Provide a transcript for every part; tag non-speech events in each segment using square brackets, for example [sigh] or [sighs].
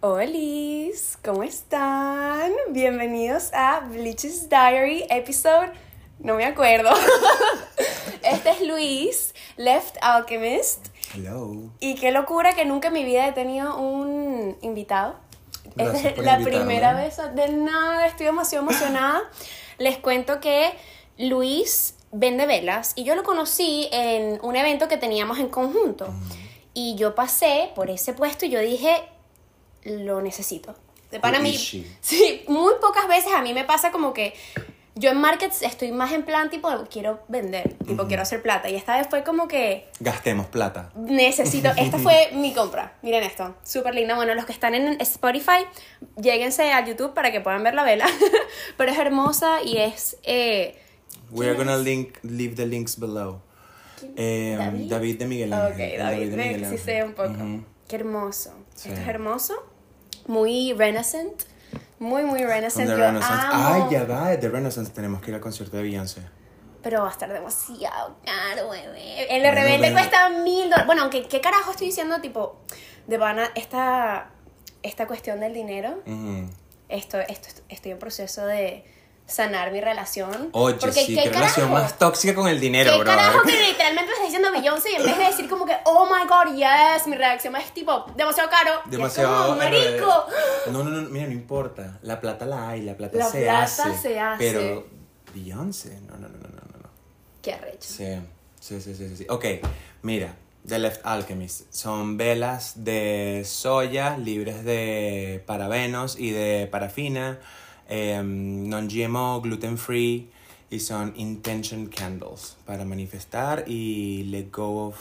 Hola, ¿cómo están? Bienvenidos a Bleach's Diary, episode, no me acuerdo. [laughs] Este es Luis, Left Alchemist. Hello. Y qué locura que nunca en mi vida he tenido un invitado. Gracias Esta es la invitarme. primera vez de nada, estoy demasiado emocionada. Les cuento que Luis vende velas y yo lo conocí en un evento que teníamos en conjunto. Y yo pasé por ese puesto y yo dije, lo necesito. De para mí, [laughs] sí, muy pocas veces a mí me pasa como que yo en markets estoy más en plan tipo, quiero vender, tipo, quiero hacer plata. Y esta vez fue como que Gastemos plata. necesito, [laughs] esta fue mi compra. Miren esto, súper linda. Bueno, los que están en Spotify, lléguense a YouTube para que puedan ver la vela. [laughs] Pero es hermosa y es... eh, We are gonna link, leave the links below. Eh, ¿David? David de Miguel Ángel. ok, David, de Miguel sí Ángel. sé un poco. Qué hermoso. Sí. Esto es hermoso. Muy renaissance. Muy, muy renaissance. The Yo Renaissance. amo. Ay, ya va, The Renaissance. Tenemos que ir al concierto de Beyoncé. Pero va a estar demasiado caro, bebé. El Bueno, rebelde bueno. cuesta mil dólares. Bueno, aunque, ¿qué carajo estoy diciendo? Tipo, de pana, esta, esta cuestión del dinero. Esto, esto, estoy en proceso de sanar mi relación. Oye, Porque sí, qué qué relación carajo? más tóxica con el dinero, ¿Qué bro. carajo que literalmente me está diciendo Beyoncé y en vez de decir como que, oh my god, yes, mi reacción es tipo, demasiado caro. Demasiado. marico. eh, No, no, no, mira, no importa. La plata la hay, la plata La se plata hace. se hace. Pero Beyoncé, no, no, no, no, no, no. Qué arrecho. Sí, sí, sí, sí, sí, sí. Ok, mira, The Left Alchemist. Son velas de soya libres de parabenos y de parafina, em, non-GMO, gluten-free y son intention candles para manifestar y let go of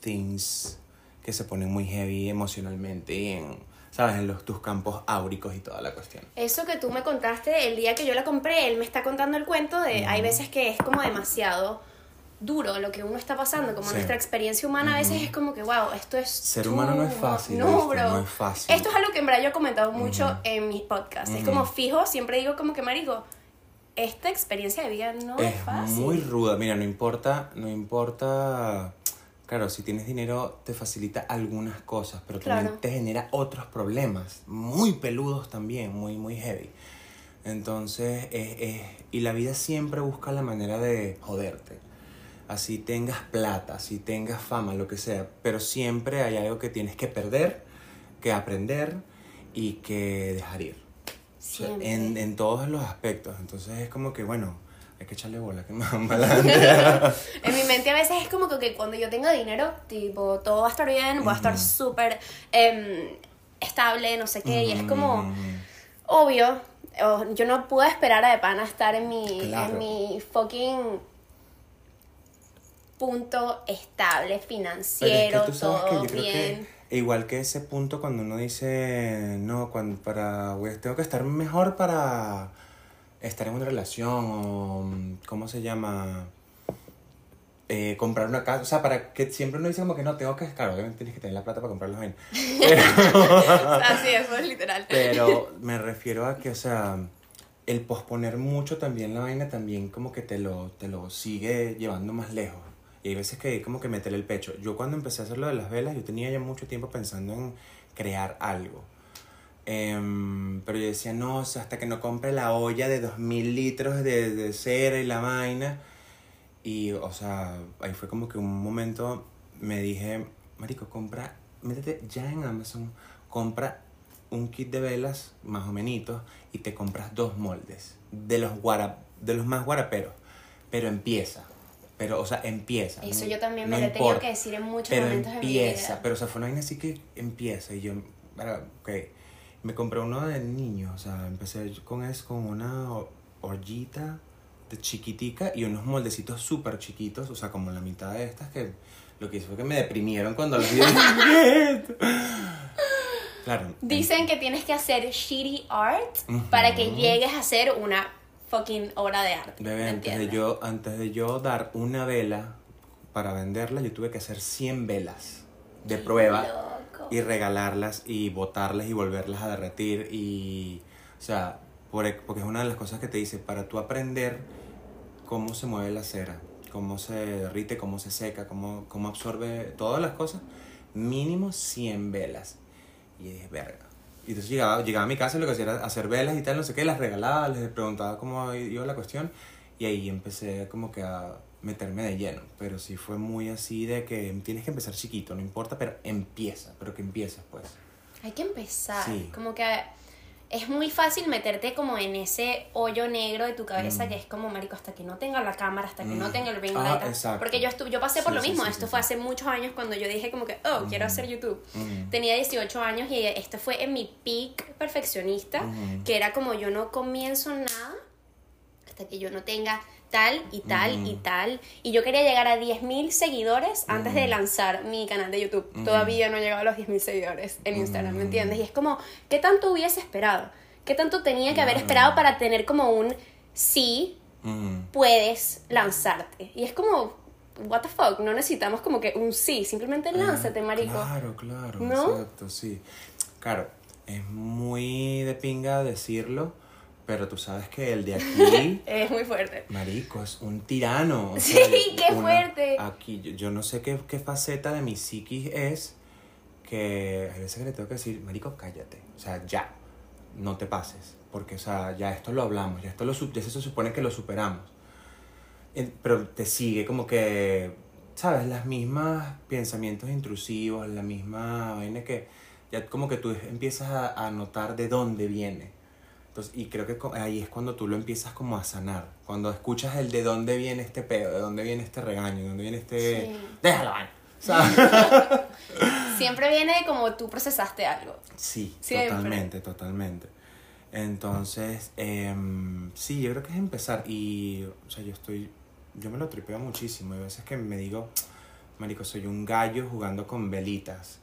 things que se ponen muy heavy emocionalmente y en, ¿sabes? En los, tus campos áuricos y toda la cuestión. Eso que tú me contaste el día que yo la compré, él me está contando el cuento de hay veces que es como demasiado duro lo que uno está pasando, como Sí. nuestra experiencia humana a veces es como que, wow, esto es... Ser humano no es fácil, No, ¿viste? bro. No es fácil. Esto es algo que en verdad yo he comentado mucho en mis podcasts. Es como fijo, siempre digo como que, marico, esta experiencia de vida no es, es fácil. muy ruda. Mira, no importa, no importa. Claro, si tienes dinero te facilita algunas cosas, pero Claro. también te genera otros problemas, muy peludos también, muy, muy heavy. Entonces, es, es- y la vida siempre busca la manera de joderte. Así tengas plata, así tengas fama, lo que sea, pero siempre hay algo que tienes que perder, que aprender y que dejar ir. O sea, Siempre. en, en todos los aspectos. Entonces es como que, bueno, hay que echarle bola, que [laughs] más. [laughs] En mi mente a veces es como que, que cuando yo tenga dinero, tipo, todo va a estar bien, voy a estar súper em, estable, no sé qué, y es como, obvio, o- yo no puedo esperar a de pana estar en mi, Claro. en mi fucking punto estable, Pero es financiero, que todo bien. que igual que ese punto cuando uno dice, no, cuando para, güey, tengo que estar mejor para estar en una relación o, ¿cómo se llama? Eh, comprar una casa, o sea, para que siempre uno dice como que no, tengo que, claro, obviamente tienes que tener la plata para comprar los [laughs] bienes. Así es, es literal. Pero me refiero a que, o sea, el posponer mucho también la vaina también como que te lo, te lo sigue llevando más lejos. Y hay veces que hay como que meterle el pecho. Yo cuando empecé a hacer lo de las velas, yo tenía ya mucho tiempo pensando en crear algo. Em, pero yo decía, no, hasta que no compre la olla de 2000 litros de, de cera y la vaina. Y, o sea, ahí fue como que un momento me dije, Marico, compra, métete ya en Amazon, compra un kit de velas, más o menos, y te compras dos moldes de los, de los más guaraperos. Pero empieza. Pero, o sea, empieza. Eso yo también no me lo he tenido que decir en muchos Pero momentos de mi vida. pero o sea, fue una vaina así que empieza y yo, ok, me compré uno de niño, o sea, empecé con eso, con una ollita de chiquitica y unos moldecitos súper chiquitos, o sea, como la mitad de estas que lo que hizo fue que me deprimieron cuando los vi. [laughs] claro. Dicen que tienes que hacer shitty art para que llegues a hacer una fucking obra de arte. Bebé, ¿me antes de, yo, antes de yo dar una vela para venderla, yo tuve que hacer 100 velas de prueba Loco. y regalarlas y botarlas y volverlas a derretir y, o sea, por- porque es una de las cosas que te dice, para tú aprender cómo se mueve la cera, cómo se derrite, cómo se seca, cómo, cómo absorbe todas las cosas, mínimo 100 velas. Y dije, verga. Y entonces llegaba, llegaba a mi casa y lo que hacía era hacer velas y tal, no sé qué, las regalaba, les preguntaba cómo iba la cuestión. Y ahí empecé como que a meterme de lleno. Pero sí fue muy así de que tienes que empezar chiquito, no importa, pero empieza, pero que empieces pues. Hay que empezar. Sí. Como que es muy fácil meterte como en ese hoyo negro de tu cabeza Mm. que es como, marico, hasta que no tenga la cámara, hasta que Mm. no tenga el ring Ah. Porque yo, estuve, yo pasé por Sí, lo mismo. sí, esto fue hace muchos años cuando yo dije como que, oh, quiero hacer YouTube. Mm. Tenía 18 años y esto fue en mi peak perfeccionista, que era como yo no comienzo nada hasta que yo no tenga tal y tal y tal. Y yo quería llegar a 10.000 seguidores antes de lanzar mi canal de YouTube. Todavía no he llegado a los 10.000 seguidores en Instagram, ¿me entiendes? Y es como, ¿qué tanto hubiese esperado? ¿Qué tanto tenía que haber esperado para tener como un sí, puedes lanzarte? Y es como, what the fuck, no necesitamos como que un sí, simplemente lánzate, Ah, marico. Claro, claro, ¿No? exacto, sí. Claro, es muy de pinga decirlo, pero tú sabes que el de aquí, [laughs] Es muy fuerte. marico, es un tirano. o Sí, sea, qué fuerte. Aquí, yo, yo no sé qué, qué faceta de mi psiquis es que hay veces que le tengo que decir, marico, cállate. O sea, ya, no te pases. Porque, o sea, ya esto lo hablamos, ya esto lo, ya se supone que lo superamos. Pero te sigue como que, ¿sabes? Las mismas pensamientos intrusivos, la misma vaina que ya como que tú empiezas a, a notar de dónde viene. Entonces, y creo que ahí es cuando tú lo empiezas como a sanar. Cuando escuchas el de dónde viene este pedo, de dónde viene este regaño, de dónde viene este... Sí. Déjalo. ¿sabes? [laughs] Siempre viene de como tú procesaste algo. Sí, Siempre. totalmente, totalmente. Entonces, em, sí, yo creo que es empezar. Y, o sea, yo estoy, yo me lo tripeo muchísimo. Hay veces que me digo, marico, soy un gallo jugando con velitas.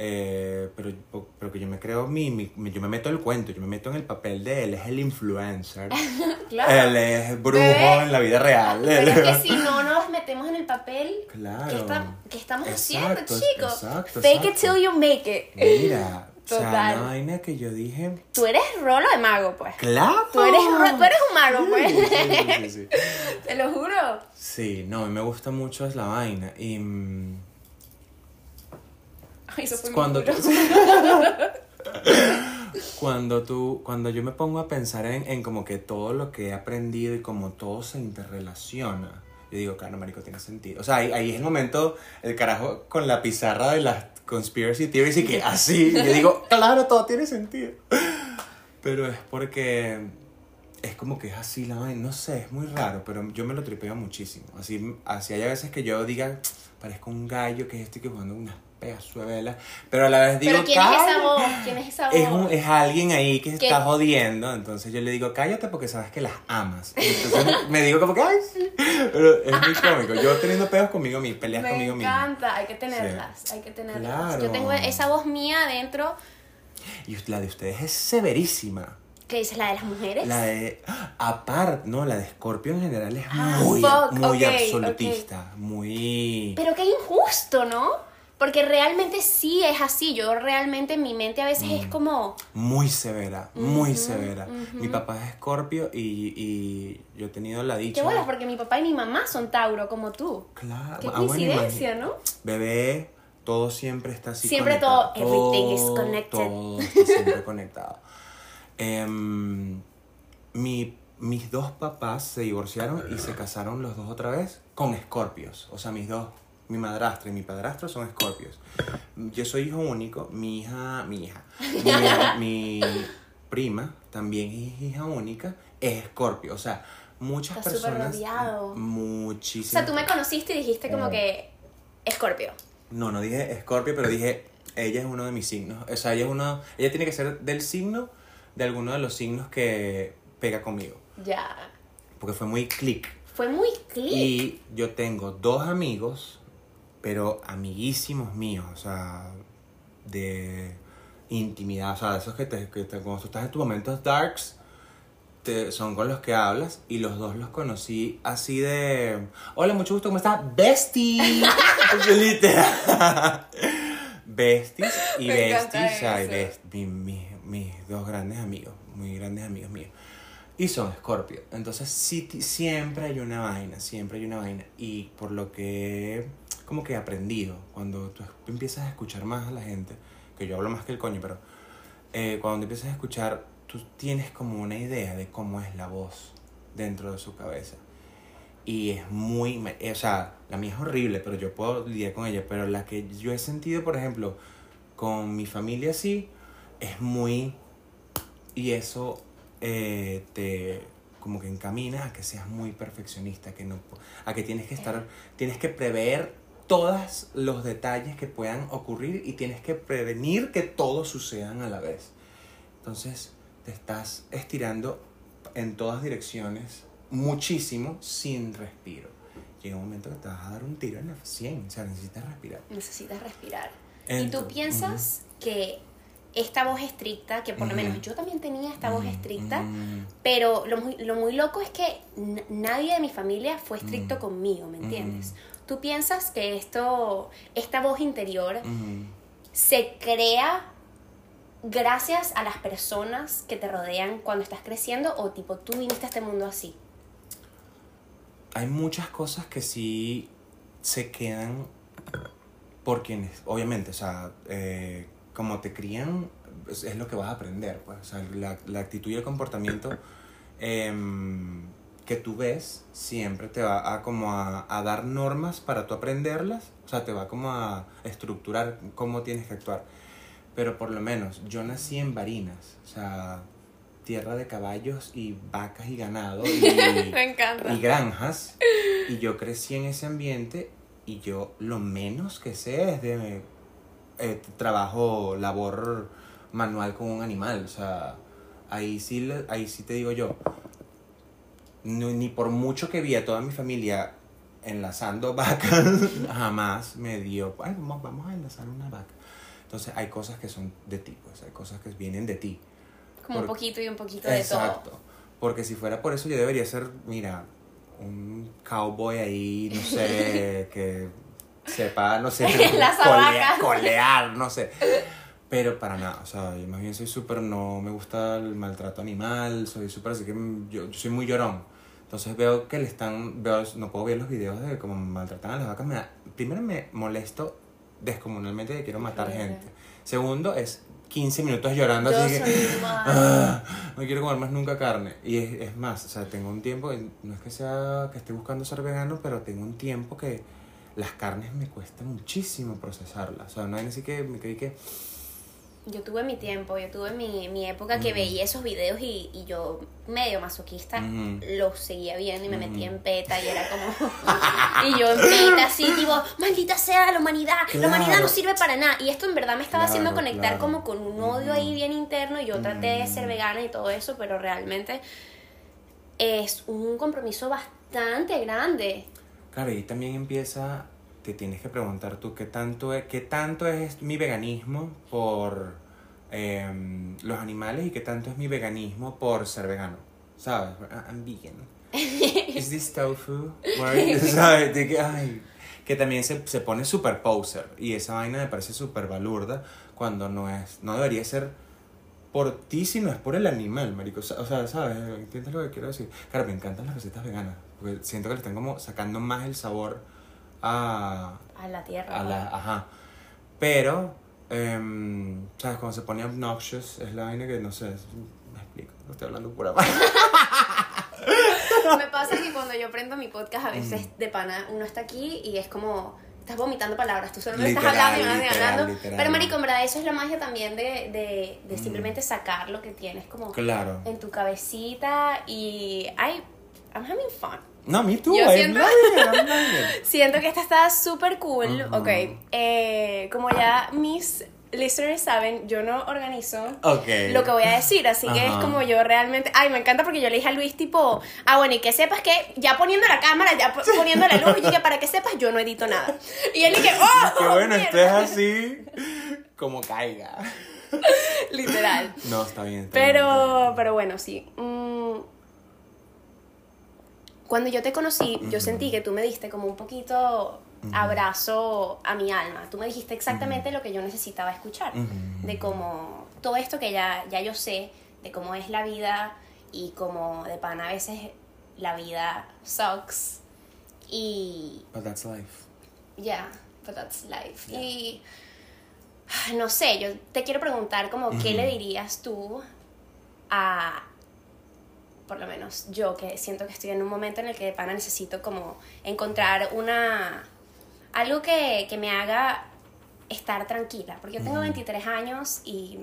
Eh, pero, pero que yo me creo, mi, mi- yo me meto el cuento, yo me meto en el papel de él, es el influencer. [laughs] Claro. Él es brujo Bebé. en la vida real. Pero es que [laughs] si no nos metemos en el papel, Claro. ¿qué, está- qué estamos Exacto, haciendo, chicos? exacto, Fake it till you make it. Mira, o sea, Total. una vaina que yo dije, Tú eres rolo de mago, pues. claro. Tú eres, tú eres un mago, pues. Sí, sí, sí, sí. [laughs] Te lo juro. Sí, no, a mí me gusta mucho es la vaina. Y mm, [laughs] eso fue muy cuando tú, duro. [laughs] cuando tú, cuando yo me pongo a pensar en, en como que todo lo que he aprendido y como todo se interrelaciona, yo digo, claro, marico, tiene sentido. O sea, ahí, ahí es el momento, el carajo con la pizarra de las conspiracy theories y que [laughs] así, yo digo, claro, todo tiene sentido. Pero es porque es como que es así la vaina, no sé, es muy raro, pero yo me lo tripeo muchísimo. Así, así hay a veces que yo diga, parezco un gallo que es este que jugando unas pedazo de velas, pero a la vez digo, Pero ¿quién es esa voz? ¿Quién es esa voz? Es, un- es alguien ahí que ¿Qué? está jodiendo, entonces yo le digo, cállate porque sabes que las amas. Entonces [laughs] me digo como que, ay, sí. Pero es muy cómico. Yo teniendo pedos conmigo mismo, peleas Me conmigo mismo. encanta, hay que tenerlas, hay que tenerlas. Claro. Yo tengo esa voz mía adentro, Y la de ustedes es severísima. que es la de las mujeres. La de. Aparte, no, la de Scorpio en general es Ah, muy, fuck, muy ok, absolutista. Muy. Pero qué injusto, ¿no? Porque realmente sí es así. Yo realmente en mi mente a veces es como. Muy severa, muy severa. Mi papá es Scorpio y, y yo he tenido la dicha. Qué bolas, porque mi papá y mi mamá son Tauro, como tú. Claro. Qué ah, bueno, coincidencia. ¿no? Bebé, todo siempre está así Siempre conectado. todo, everything is connected. Todo está siempre conectado. Em, mi- mis dos papás se divorciaron y se casaron los dos otra vez con escorpios. O sea, mis dos, mi madrastra y mi padrastro son escorpios. Yo soy hijo único, mi hija, mi hija, mi, [laughs] mi prima también es hija única, es escorpio. O sea, muchas súper personas... Muchísimas. O sea, tú me conociste y dijiste como que. Escorpio. No, no dije Escorpio, pero dije, ella es uno de mis signos. O sea, ella es uno, ella tiene que ser del signo de alguno de los signos que pega conmigo. Ya. Porque fue muy click. Fue muy click. Y yo tengo dos amigos, pero amiguísimos míos, o sea, de intimidad, o sea, esos que, te, que te- cuando tú estás en tus momentos darks, te- son con los que hablas, y los dos los conocí así de, hola, mucho gusto, ¿cómo estás? Bestie. [laughs] Es literal. Besties y besties, o sea, best- mi- mi- mis dos grandes amigos, muy grandes amigos míos. Y son Scorpio. Entonces sí, siempre hay una vaina, siempre hay una vaina. Y por lo que como que he aprendido, cuando tú empiezas a escuchar más a la gente, que yo hablo más que el coño, pero eh, cuando empiezas a escuchar, tú tienes como una idea de cómo es la voz dentro de su cabeza. Y es muy, eh, o sea, la mía es horrible, pero yo puedo lidiar con ella. Pero la que yo he sentido, por ejemplo, con mi familia sí, es muy... Y eso eh, te como que encamina a que seas muy perfeccionista, que no, a que tienes que estar, tienes que prever todos los detalles que puedan ocurrir y tienes que prevenir que todos sucedan a la vez. Entonces te estás estirando en todas direcciones muchísimo sin respiro. Llega un momento que te vas a dar un tiro en la 100, o sea, necesitas respirar. Necesitas respirar. y tú piensas que esta voz estricta, que por lo menos yo también tenía esta voz estricta, mm, pero lo muy, lo muy loco es que nadie de mi familia fue estricto conmigo, ¿me entiendes? ¿Tú piensas que esto, esta voz interior se crea gracias a las personas que te rodean cuando estás creciendo o tipo tú viniste a este mundo así? hay muchas cosas que sí se quedan por quienes, obviamente, o sea, eh, como te crían, es, es lo que vas a aprender, pues, o sea, la, la actitud y el comportamiento em, que tú ves siempre te va a como a, a dar normas para tú aprenderlas, o sea, te va como a estructurar cómo tienes que actuar. Pero por lo menos yo nací en Barinas, o sea, tierra de caballos y vacas y ganado y, [laughs] encanta. y granjas y yo crecí en ese ambiente y yo lo menos que sé es de eh, trabajo, labor manual con un animal, o sea, ahí sí, ahí sí te digo yo, no- ni por mucho que vi a toda mi familia enlazando [laughs] vacas, jamás me dio, "Ay, vamos, vamos a enlazar una vaca. Entonces hay cosas que son de ti, pues hay cosas que vienen de ti. Como un por- poquito y un poquito de Exacto. todo. Porque si fuera por eso yo debería ser, mira, un cowboy ahí, no sé, [laughs] que sepa, no sé, [laughs] Las colea- vacas. colear, no sé. Pero para nada, o sea, yo más bien soy súper, no me gusta el maltrato animal, soy súper, así que yo, yo soy muy llorón. Entonces veo que le están, veo, no puedo ver los videos de cómo maltratan a las vacas. Me da- primero me molesto descomunalmente de que quiero matar gente. Segundo es 15 minutos llorando Yo así que... soy igual. [laughs] "Ah, no quiero comer más nunca carne. Y es, es más, o sea, tengo un tiempo, no es que sea que esté buscando ser vegano, pero tengo un tiempo que las carnes me cuesta muchísimo procesarlas. O sea, no hay así que me creí que... Yo tuve mi tiempo, yo tuve mi, mi época que Ujú. veía esos videos y, y yo, medio masoquista, Ujú. los seguía viendo y me Ujú. metía en peta y era como... [laughs] y yo en peta así, tipo, maldita sea la humanidad, la humanidad no Claro. sirve para nada. Y esto en verdad me estaba haciendo Claro, conectar claro. como con un odio ahí bien interno y yo traté de ser vegana y todo eso, pero realmente es un compromiso bastante grande. Claro, y también empieza, te tienes que preguntar tú qué tanto es, qué tanto es mi veganismo por em, los animales y qué tanto es mi veganismo por ser vegano. ¿Sabes? I- I'm vegan. [laughs] Is this tofu? [laughs] ¿Sabes? De que, ay, que también se, se pone super poser y esa vaina me parece súper balurda cuando no es, no debería ser por ti, sino es por el animal, marico. O sea, ¿sabes? ¿Entiendes lo que quiero decir? Claro, me encantan las recetas veganas, porque siento que le están como sacando más el sabor a, A la tierra. a la... Ajá. Pero, em, ¿sabes? Cuando se pone obnoxious es la vaina que, no sé, me explico, no estoy hablando pura. Me pasa que cuando yo prendo mi podcast, a veces Mm. de pana uno está aquí y es como. Estás vomitando palabras, tú solo me estás Literal, hablando y hablando literal, hablando. literal. Pero, Marico, en verdad, eso es la magia también de, de, de Mm. simplemente sacar lo que tienes como Claro. en tu cabecita y. Ay, I'm having fun. No, me too, Yo I'm siento- loving it, I'm [laughs] loving it. Siento que esta está súper cool. Ujú. Ok, eh, como ya mis listeners saben, yo no organizo Ok. lo que voy a decir, así que es como yo realmente, ay, me encanta porque yo le dije a Luis tipo, ah, bueno, y que sepas que ya poniendo la cámara, ya po- poniendo la luz, y que para que [laughs] sepas, yo no edito nada. Y él dije, [laughs] oh, Qué bueno, esto es mierda". así como caiga. Literal. No, está bien. está bien, está Pero, bien. pero bueno, sí. Mm, Cuando yo te conocí, yo sentí que tú me diste como un poquito abrazo a mi alma. Tú me dijiste exactamente lo que yo necesitaba escuchar. De cómo todo esto que ya, ya yo sé, de cómo es la vida y cómo de pan a veces la vida sucks. Y But that's life. yeah, but that's life. Yeah. Y [sighs] no sé, yo te quiero preguntar como qué le dirías tú a por lo menos yo que siento que estoy en un momento en el que de pana necesito como encontrar una algo que, que me haga estar tranquila, porque yo tengo 23 años y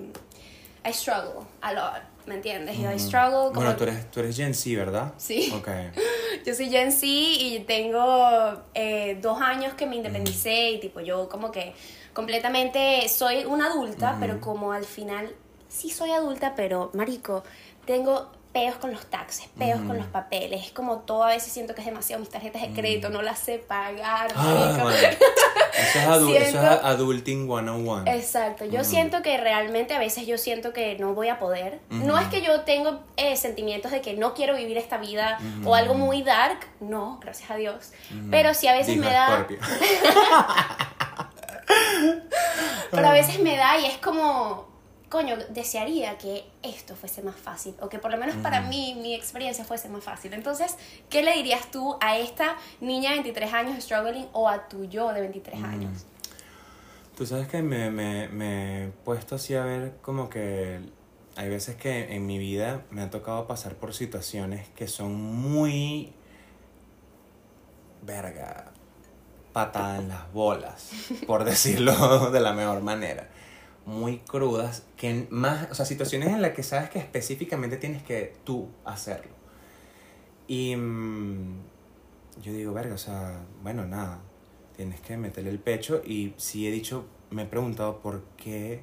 I struggle a lot, ¿me entiendes? Yo I struggle como... Bueno, tú eres, tú eres Gen Z, ¿verdad? Sí. Ok. [laughs] Yo soy Gen Z y tengo eh, dos años que me independicé y tipo yo como que completamente soy una adulta, pero como al final sí soy adulta, pero marico, tengo peos con los taxes, peos con los papeles, es como todo a veces siento que es demasiado mis tarjetas de crédito, no las sé pagar, Ah. [laughs] Eso es, adu- eso es Siento- adulting 101. Exacto, yo siento que realmente a veces yo siento que no voy a poder. No es que yo tengo eh, sentimientos de que no quiero vivir esta vida o algo muy dark, no, gracias a Dios. Pero sí a veces me da, [laughs] pero a veces me da y es como, coño, desearía que esto fuese más fácil o que por lo menos para mí mi experiencia fuese más fácil. Entonces, ¿qué le dirías tú a esta niña de 23 años struggling o a tu yo de 23 años? Tú sabes que me, me, me he puesto así a ver como que hay veces que en mi vida me ha tocado pasar por situaciones que son muy... Verga. Patada en las bolas, por [laughs] decirlo de la mejor manera. Muy crudas, que más, o sea, situaciones en las que sabes que específicamente tienes que tú hacerlo. Y mm, yo digo, verga, o sea, bueno, nada, tienes que meterle el pecho y sí he dicho, me he preguntado por qué,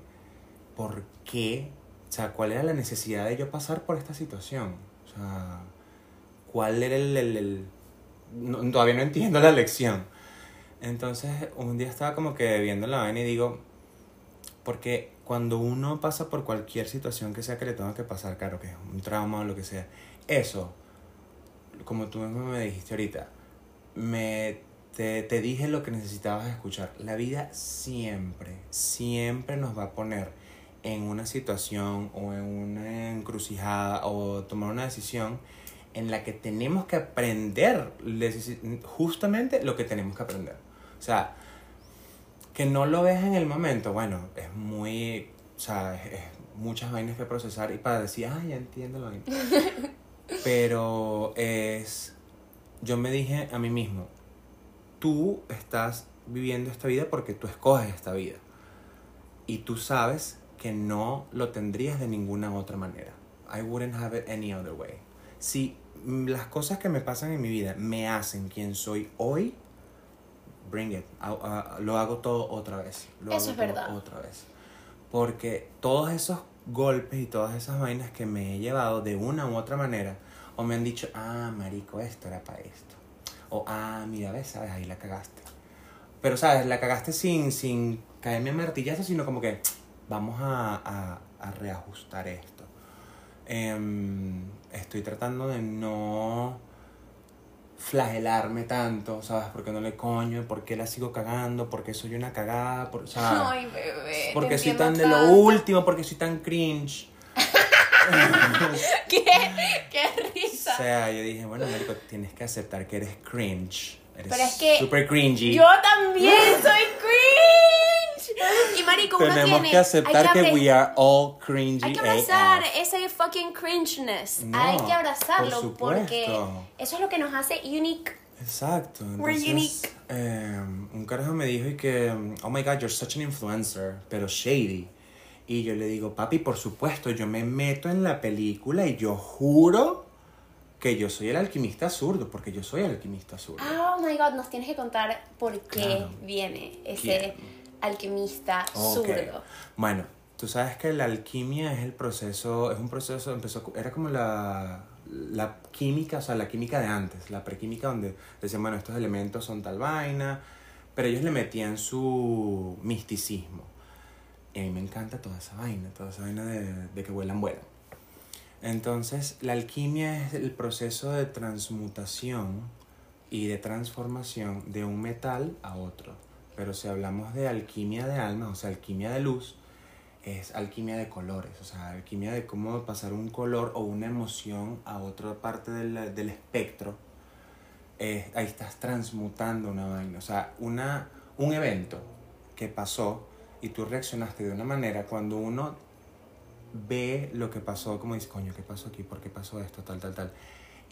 por qué, o sea, cuál era la necesidad de yo pasar por esta situación. O sea, cuál era el... el- no- todavía no entiendo la lección. Entonces, un día estaba como que viendo la vaina y digo, porque cuando uno pasa por cualquier situación que sea que le tenga que pasar, claro que es un trauma o lo que sea, eso, como tú mismo me dijiste ahorita, me, te, te dije lo que necesitabas escuchar. La vida siempre, siempre nos va a poner en una situación o en una encrucijada o tomar una decisión en la que tenemos que aprender justamente lo que tenemos que aprender. O sea, que no lo ves en el momento, bueno, es muy, o sea, es, es muchas vainas que procesar y para decir, ah, ya entiendo vaina. [laughs] Pero es, yo me dije a mí mismo, tú estás viviendo esta vida porque tú escoges esta vida. Y tú sabes que no lo tendrías de ninguna otra manera. I wouldn't have it any other way. Si las cosas que me pasan en mi vida me hacen quien soy hoy, bring it. A- a- lo hago todo otra vez. Lo Eso hago es todo verdad. Otra vez. Porque todos esos golpes y todas esas vainas que me he llevado de una u otra manera, o me han dicho, ah, marico, esto era para esto. O, ah, mira, ves, sabes, ahí la cagaste. Pero, ¿sabes? La cagaste sin, sin caerme a martillazo, sino como que vamos a, a, a reajustar esto. Em, estoy tratando de no flagelarme tanto, ¿sabes? Porque no le coño, por qué la sigo cagando, porque soy una cagada, por, ¿sabes? [laughs] Ay, bebé. porque soy tan de lo último, porque soy tan cringe. [laughs] ¿Qué? ¡Qué O risa! sea, yo dije, bueno, marico, tienes que aceptar que eres cringe. Eres Pero es que super cringy. Yo también soy cringe. [laughs] Y marico, uno Tenemos tiene que aceptar hay que, we are all cringy Hay que abrazar AF. ese fucking cringeness. No, hay que abrazarlo por porque eso es lo que nos hace unique. Exacto. We're unique. eh, un carajo me dijo y que, oh my god, you're such an influencer, pero shady. Y yo le digo, papi, por supuesto, yo me meto en la película y yo juro que yo soy el alquimista zurdo, porque yo soy el alquimista zurdo. Oh my god, nos tienes que contar por qué Claro. viene ese. Alquimista Ok. zurdo. Bueno, tú sabes que la alquimia es el proceso, es un proceso, empezó, era como la, la química, o sea, la química de antes, la prequímica donde decían, bueno, estos elementos son tal vaina, pero ellos le metían su misticismo. Y a mí me encanta toda esa vaina, toda esa vaina de, de que vuelan, vuelan. Entonces, la alquimia es el proceso de transmutación y de transformación de un metal a otro. Pero si hablamos de alquimia de alma, o sea, alquimia de luz, es alquimia de colores, o sea, alquimia de cómo pasar un color o una emoción a otra parte del, del espectro. Eh, ahí estás transmutando una vaina, o sea, una, un evento que pasó y tú reaccionaste de una manera, cuando uno ve lo que pasó, como dice, coño, ¿qué pasó aquí? ¿Por qué pasó esto? Tal, tal, tal.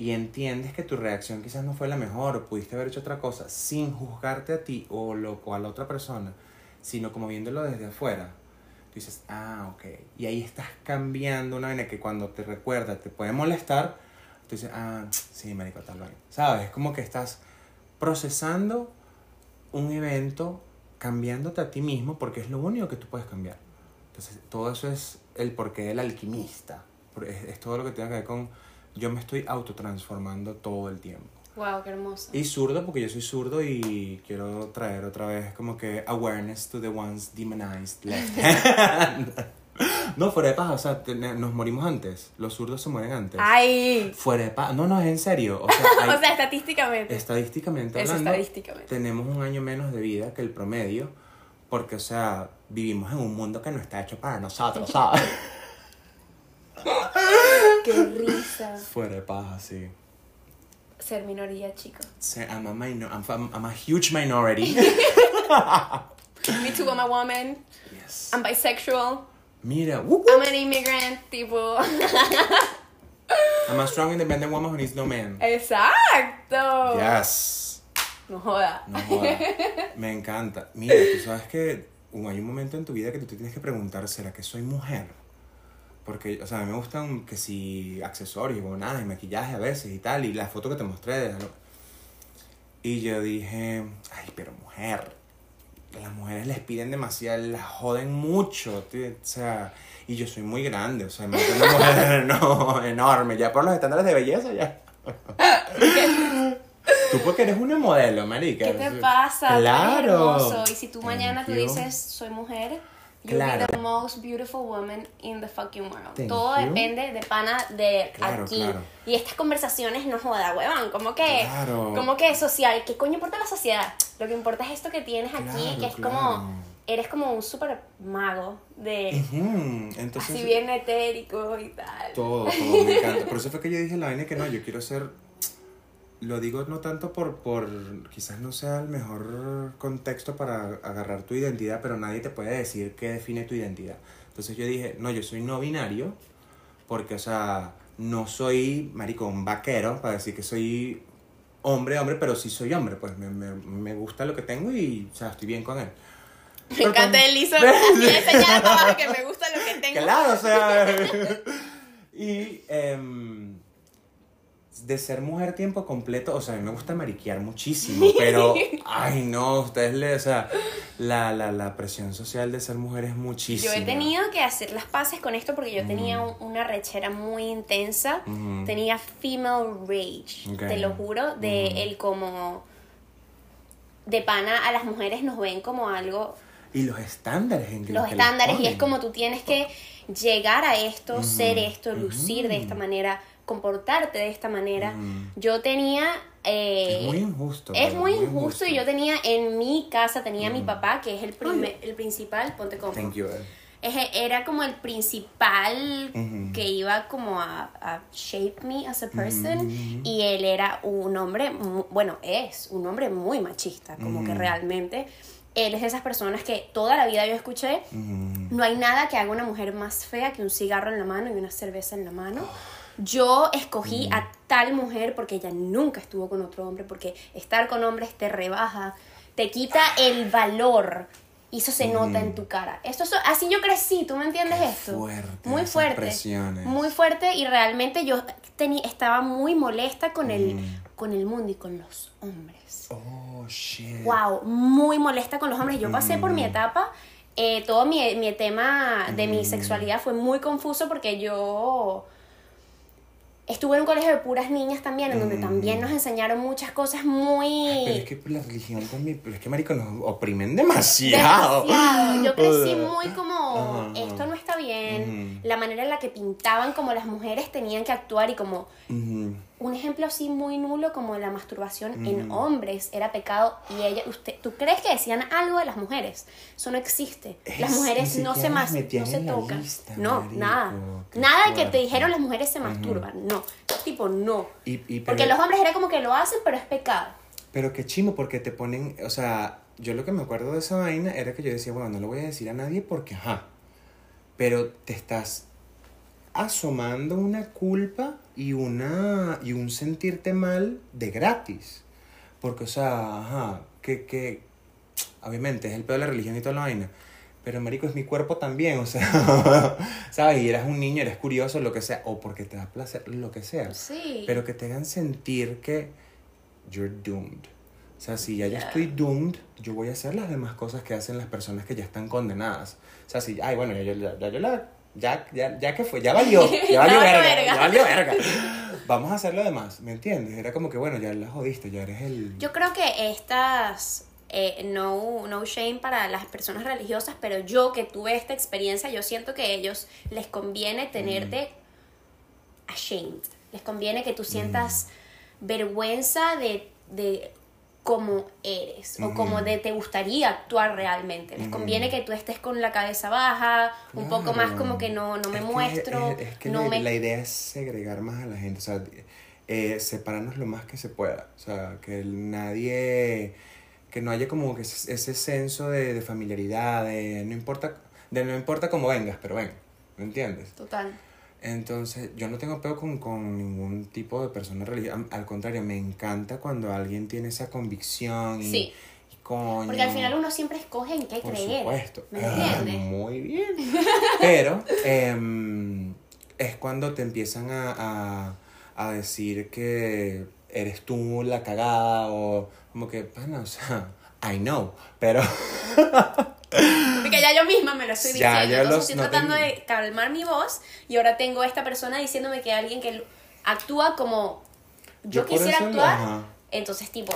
Y entiendes que tu reacción quizás no fue la mejor, o pudiste haber hecho otra cosa, sin juzgarte a ti o, lo, o a la otra persona, sino como viéndolo desde afuera. Tú dices, ah, ok. Y ahí estás cambiando una vaina que cuando te recuerda te puede molestar, tú dices, ah, sí, marico, tal vaina. ¿Sabes? Es como que estás procesando un evento, cambiándote a ti mismo, porque es lo único que tú puedes cambiar. Entonces, todo eso es el porqué del alquimista. Es, es todo lo que tiene que ver con yo me estoy autotransformando todo el tiempo. Wow, qué hermoso. Y zurdo, porque yo soy zurdo y quiero traer otra vez como que awareness to the ones demonized left hand. [laughs] no, fuera de paja, o sea, te- nos morimos antes. Los zurdos se mueren antes. Ay. Fuera de paja. No, no, es en serio. O sea, [laughs] hay- o sea, estadísticamente. estadísticamente Es hablando, estadísticamente. tenemos un año menos de vida que el promedio, porque, o sea, vivimos en un mundo que no está hecho para nosotros, ¿sabes? [laughs] Qué risa. Fuera de paja, sí. Ser minoría, chicos. So, I'm, a minor, I'm, I'm, I'm a huge minority. [laughs] Me too, I'm a woman. yes. I'm bisexual. Mira, whoop, I'm whoop. an immigrant. Tipo. I'm a strong independent woman who needs no man. Exacto. Yes. No joda. No joda. Me encanta. Mira, tú sabes que hay un momento en tu vida que tú te tienes que preguntar, ¿será que soy mujer? Porque, o sea, a mí me gustan que si accesorios, bonadas y maquillaje a veces y tal, y la foto que te mostré. de- Y yo dije, ay, pero mujer, las mujeres les piden demasiado, las joden mucho, tío, o sea, y yo soy muy grande, o sea, me una mujer [laughs] no, enorme, ya por los estándares de belleza, ya. Tú porque eres una modelo, marica. ¿Qué te pasa? Claro. hermoso. Y si tú mañana tú Thank dices, soy mujer, you'll Claro. be the most beautiful woman in the fucking world. Thank Todo you. depende de pana de Claro, aquí. claro. Y estas conversaciones no joda, huevón. Como que, como que social. ¿Qué coño importa la sociedad? Lo que importa es esto que tienes aquí, que es como, eres como un super mago de, Ujú, Entonces, así bien etérico y tal. Todo, todo, me encanta. Por eso fue que yo dije la vaina que no, yo quiero ser. Lo digo no tanto por, por. Quizás no sea el mejor contexto para agarrar tu identidad, pero nadie te puede decir qué define tu identidad. Entonces yo dije, no, yo soy no binario, porque, o sea, no soy, marico, un vaquero, para decir que soy hombre, hombre, pero sí soy hombre, pues me, me, me gusta lo que tengo y, o sea, estoy bien con él. Me encanta el Lisa así enseñando abajo que me gusta lo que tengo. Claro, o sea. [laughs] y em, de ser mujer tiempo completo, o sea, a mí me gusta mariquear muchísimo, [laughs] pero, ay no, ustedes le, o sea, la, la, la presión social de ser mujer es muchísima. Yo he tenido que hacer las paces con esto porque yo tenía un- una rechera muy intensa. Tenía female rage, te lo juro, de el como de pana a las mujeres nos ven como algo Y los estándares en que los que estándares y es como tú tienes que llegar a esto, ser esto, lucir de esta manera, comportarte de esta manera. Ujú. Yo tenía eh, Es muy injusto. es ¿verdad? muy injusto y yo tenía en mi casa, tenía a mi papá, que es el, primer- el principal, ponte como. Thank you. eh. Eje- Era como el principal Ujú. que iba como a, a shape me as a person Ujú. y él era un hombre, bueno, es un hombre muy machista, como que realmente él es de esas personas que toda la vida yo escuché, no hay nada que haga una mujer más fea que un cigarro en la mano y una cerveza en la mano. Yo escogí a tal mujer porque ella nunca estuvo con otro hombre, porque estar con hombres te rebaja, te quita el valor. Y eso se nota en tu cara. Esto es- así yo crecí, ¿tú me entiendes Qué esto? fuerte muy fuerte. Muy fuerte y realmente yo teni- estaba muy molesta con el, Mm. con el mundo y con los hombres. Oh, shit. Wow, muy molesta con los hombres. Yo pasé por mi Mm. etapa, eh, todo mi, mi tema de mi Mm. sexualidad fue muy confuso porque yo estuve en un colegio de puras niñas también, en donde Mm. también nos enseñaron muchas cosas muy... Pero es que la religión también, pero es que marico nos oprimen demasiado. Demasiado. Yo [laughs] crecí muy como, esto no está bien, la manera en la que pintaban como las mujeres tenían que actuar y como. Un ejemplo así muy nulo como la masturbación en Ujú. hombres era pecado y ella, usted, ¿tú crees que decían algo de las mujeres? Eso no existe. Las Es- mujeres no se, mas- no se tocan. lista, no, marico, nada. Nada de que te dijeron las mujeres se masturban. No. Tipo, no. Y, y Porque pero- los hombres era como que lo hacen, pero es pecado. Pero qué chimo, porque te ponen, o sea, yo lo que me acuerdo de esa vaina era que yo decía, bueno, no lo voy a decir a nadie porque, ajá, pero te estás asomando una culpa y, una, y un sentirte mal de gratis. Porque, o sea, ajá, que, que obviamente es el peor de la religión y toda la vaina. Pero, marico, es mi cuerpo también, o sea, [laughs] ¿sabes? Y eres un niño, eres curioso, lo que sea, o porque te da placer, lo que sea. Sí. Pero que te hagan sentir que you're doomed. O sea, si ya yo Ya. estoy doomed, yo voy a hacer las demás cosas que hacen las personas que ya están condenadas. O sea, si, ay, bueno, ya, yo- ya, ya yo la, ya, ya, ya que fue, ya valió, [laughs] ya valió verga, verga. ya valió verga. [gasps] Vamos a hacer lo demás, ¿me entiendes? Era como que, bueno, ya la jodiste, ya eres el... Yo creo que estas, eh, no, no shame para las personas religiosas, pero yo que tuve esta experiencia, yo siento que a ellos les conviene tenerte ashamed. Les conviene que tú sientas vergüenza de, de cómo eres o como de te gustaría actuar realmente. Les conviene que tú estés con la cabeza baja, un poco más como que no, no me Es que- muestro, Es, es que no la, me... la idea es segregar más a la gente, o sea, eh, separarnos lo más que se pueda. O sea, que nadie, que no haya como que ese, ese senso de, de familiaridad, de no importa, de no importa cómo vengas, pero ven, ¿me entiendes? Total. Entonces, yo no tengo peo con, con ningún tipo de persona religiosa. Al contrario, me encanta cuando alguien tiene esa convicción y, Sí. y coño. Porque al final uno siempre escoge en qué Por creer. supuesto. ¿Me Ah, entiendes? muy bien. [laughs] Pero em, es cuando te empiezan a, a, a decir que eres tú la cagada o como que, pana, o sea, I know, pero [laughs] [laughs] Porque ya yo misma me lo estoy diciendo. ya Entonces los- estoy no tratando de calmar mi voz y ahora tengo esta persona diciéndome que alguien que actúa como yo, Yo quisiera actuar. ajá. Entonces, tipo,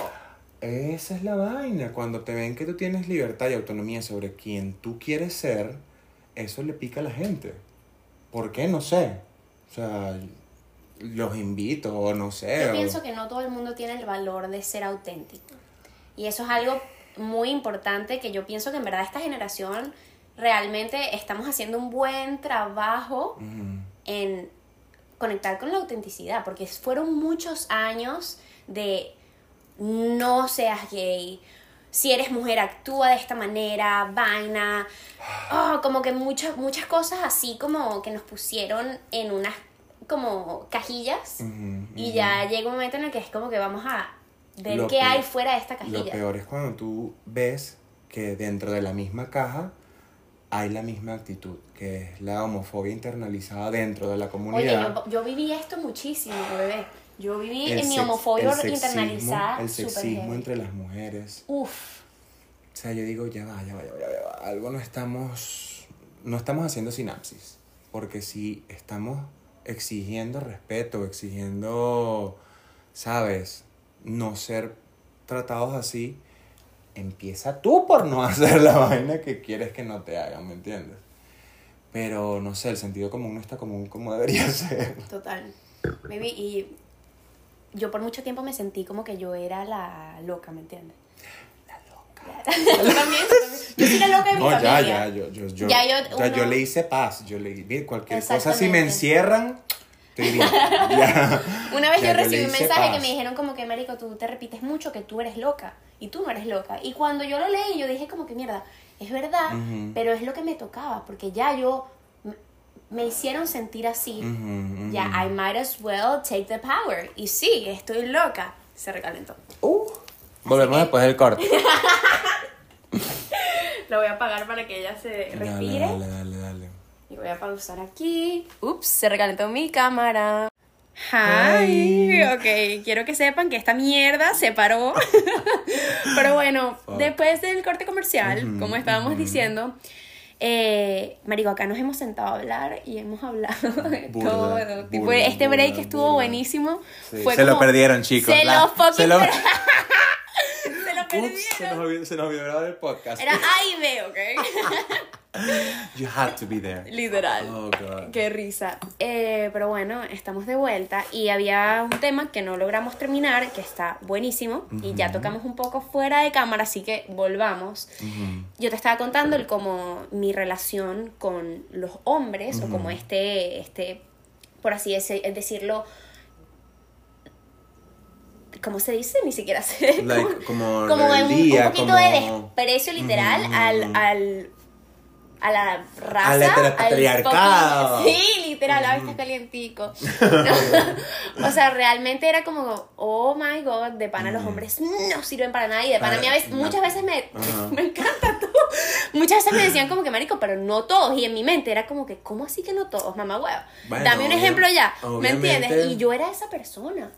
esa es la vaina. Cuando te ven que tú tienes libertad y autonomía sobre quien tú quieres ser, eso le pica a la gente. ¿Por qué? No sé. O sea, los invito o no sé. yo o- pienso que no todo el mundo tiene el valor de ser auténtico. Y eso es algo muy importante que yo pienso que en verdad esta generación realmente estamos haciendo un buen trabajo en conectar con la autenticidad, porque fueron muchos años de no seas gay, si eres mujer actúa de esta manera, vaina, oh, como que muchas muchas cosas así como que nos pusieron en unas como cajillas y ya llega un momento en el que es como que vamos a ver Lo qué peor- hay fuera de esta Lo cajilla. peor es cuando tú ves que dentro de la misma caja hay la misma actitud, que es la homofobia internalizada dentro de la Oye, comunidad. yo, yo viví esto muchísimo, bebé. Yo viví El en mi homofobia el sexismo- internalizada. El sexismo entre las mujeres. Uf. O sea, yo digo, ya va, ya va, ya va, ya va. Algo no estamos, no estamos haciendo sinapsis. Porque si estamos exigiendo respeto, exigiendo, ¿sabes? No ser tratados así, empieza tú por no [laughs] hacer la vaina que quieres que no te hagan, ¿me entiendes? Pero no sé, el sentido común no está común como debería [laughs] ser. Total. Maybe, y yo por mucho tiempo me sentí como que yo era la loca, ¿me entiendes? La loca. [laughs] ¿Tú también? Yo soy la loca de mi No, ya, familia. ya, yo, yo, yo, Ya yo- ya yo uno- le hice paz, yo le mire, cualquier cosa si me encierran, [laughs] Ya. Una vez Ya yo recibí un mensaje que me dijeron como que, Marico, tú te repites mucho que tú eres loca y tú no eres loca. Y cuando yo lo leí, yo dije como que, mierda, es verdad, pero es lo que me tocaba, porque ya yo, me hicieron sentir así. Ya, I might as well take the power. Y sí, estoy loca. Se recalentó. Uh, volvemos después del corte. [laughs] Lo voy a apagar para que ella se respire. Dale, dale, voy a pausar aquí. Ups, se recalentó mi cámara. Hi. Ok, quiero que sepan que esta mierda se paró. [laughs] Pero bueno, Fuck. después del corte comercial, como estábamos diciendo, eh, Marico, acá nos hemos sentado a hablar y hemos hablado [laughs] de Burda, todo. Tipo, burda, este break estuvo buenísimo. Sí, Fue se lo perdieron, chicos. Se La- lo fucking se lo- [laughs] Ups, se nos olvidó, se nos olvidó grabar el podcast. Era A y B, ¿ok? [laughs] You had to be there. Literal. Oh, God. Qué risa. Eh, pero bueno, estamos de vuelta y había un tema que no logramos terminar, que está buenísimo, y ya tocamos un poco fuera de cámara, así que volvamos. Yo te estaba contando el como mi relación con los hombres, o como este, este, por así deci- decirlo, ¿cómo se dice? Ni siquiera sé. Like, como como en un- rebeldía, un poquito como- de desprecio literal Ujú. al, al a la raza Al heteropatriarcado. fucking- sí literal ahora está calientico [laughs] o sea realmente era como oh my god de pana los hombres no sirven para nada y de pana a mí a veces, No. muchas veces me Ajá. [laughs] me encanta tú muchas veces me decían como que marico pero no todos y en mi mente era como que cómo así que no todos mamá huevo Bueno, dame un obvio- ejemplo ya ¿me entiendes? y yo era esa persona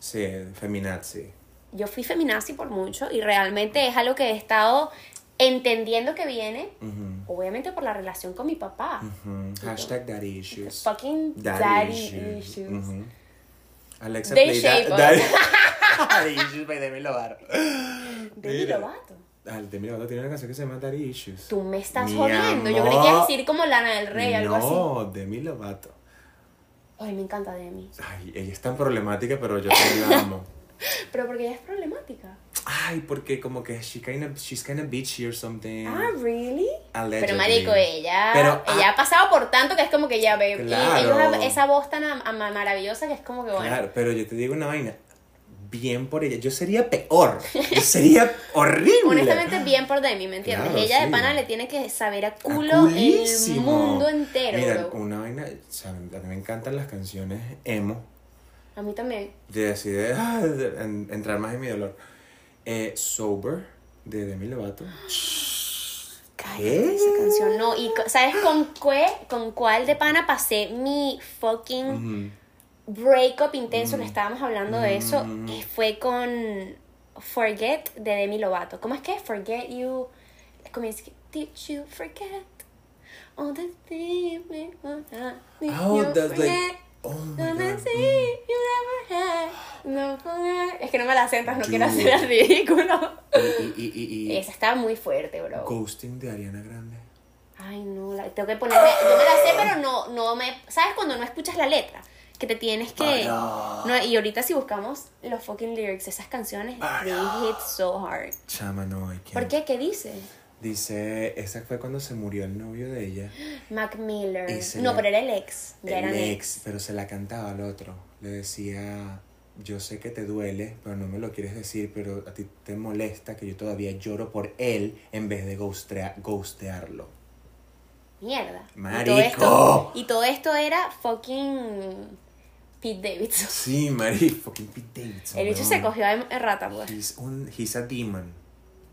Sí, feminazi. yo fui feminazi por mucho y realmente es algo que he estado entendiendo que viene, obviamente por la relación con mi papá. ujú. Hashtag daddy issues. Fucking Daddy, daddy, issues. Alexa They play shape da- us. daddy, [laughs] daddy issues by Demi Lovato. Demi. Lovato. Ah, Demi Lovato tiene una canción que se llama Daddy Issues. Tú me estás Mi jodiendo. Yo creí que ibas a decir como Lana del Rey, algo así. No, Demi Lovato. Ay, me encanta Demi. Ay, ella es tan problemática, pero yo también la amo. [laughs] Pero porque ella es problemática. Ay, porque como que she kinda, she's kind of bitchy or something. Ah, really? Allegedly. Pero marico, ella, Pero, ella ah, ha pasado por tanto que es como que ya ve. y esa voz tan maravillosa que es como que bueno. Claro, pero yo te digo una vaina. Bien por ella. Yo sería peor. Yo sería [laughs] horrible. Honestamente, bien por Demi, ¿me entiendes? Claro, Ella de pana le tiene que saber a A culo el mundo entero, Mira, bro. una vaina. o sea, a mí me encantan las canciones emo. A mí también. De así de, ah, de en- entrar más en mi dolor. Eh, Sober, de Demi Lovato. Cállate esa canción. No, y ¿sabes con qué? Con cuál de pana pasé mi fucking. Breakup intenso? Le estábamos hablando de eso. Mm. Fue con Forget de Demi Lovato. ¿Cómo es que? Forget you. Comienza que, Did you forget? All the things we did Oh, you that's like. forget? Oh my god. you never had. No forget. Es que no me la sentas, no quiero hacer el ridículo. Y, y, y, y, y [laughs] Esa estaba muy fuerte, bro. Ghosting de Ariana Grande. Ay, no, la, tengo que ponerme. Yo me la sé, pero no, no me. ¿Sabes cuando no escuchas la letra? Que te tienes que. No. Y ahorita si buscamos los fucking lyrics de esas canciones, they hit so hard. Chama, no, I can't. ¿Por qué? ¿Qué dice? Dice, esa fue cuando se murió el novio de ella. [gasps] Mac Miller. Y se No, la- pero era el ex. Ya el eran ex. pero se la cantaba al otro. Le decía, yo sé que te duele, pero no me lo quieres decir, pero a ti te molesta que yo todavía lloro por él en vez de ghostea- ghostearlo. Mierda. Y todo, esto, y todo esto era fucking Pete Davidson. [laughs] Sí, Mari, fucking Pete Davidson. El bicho se cogió a a rata, pues. He's, un, he's a demon.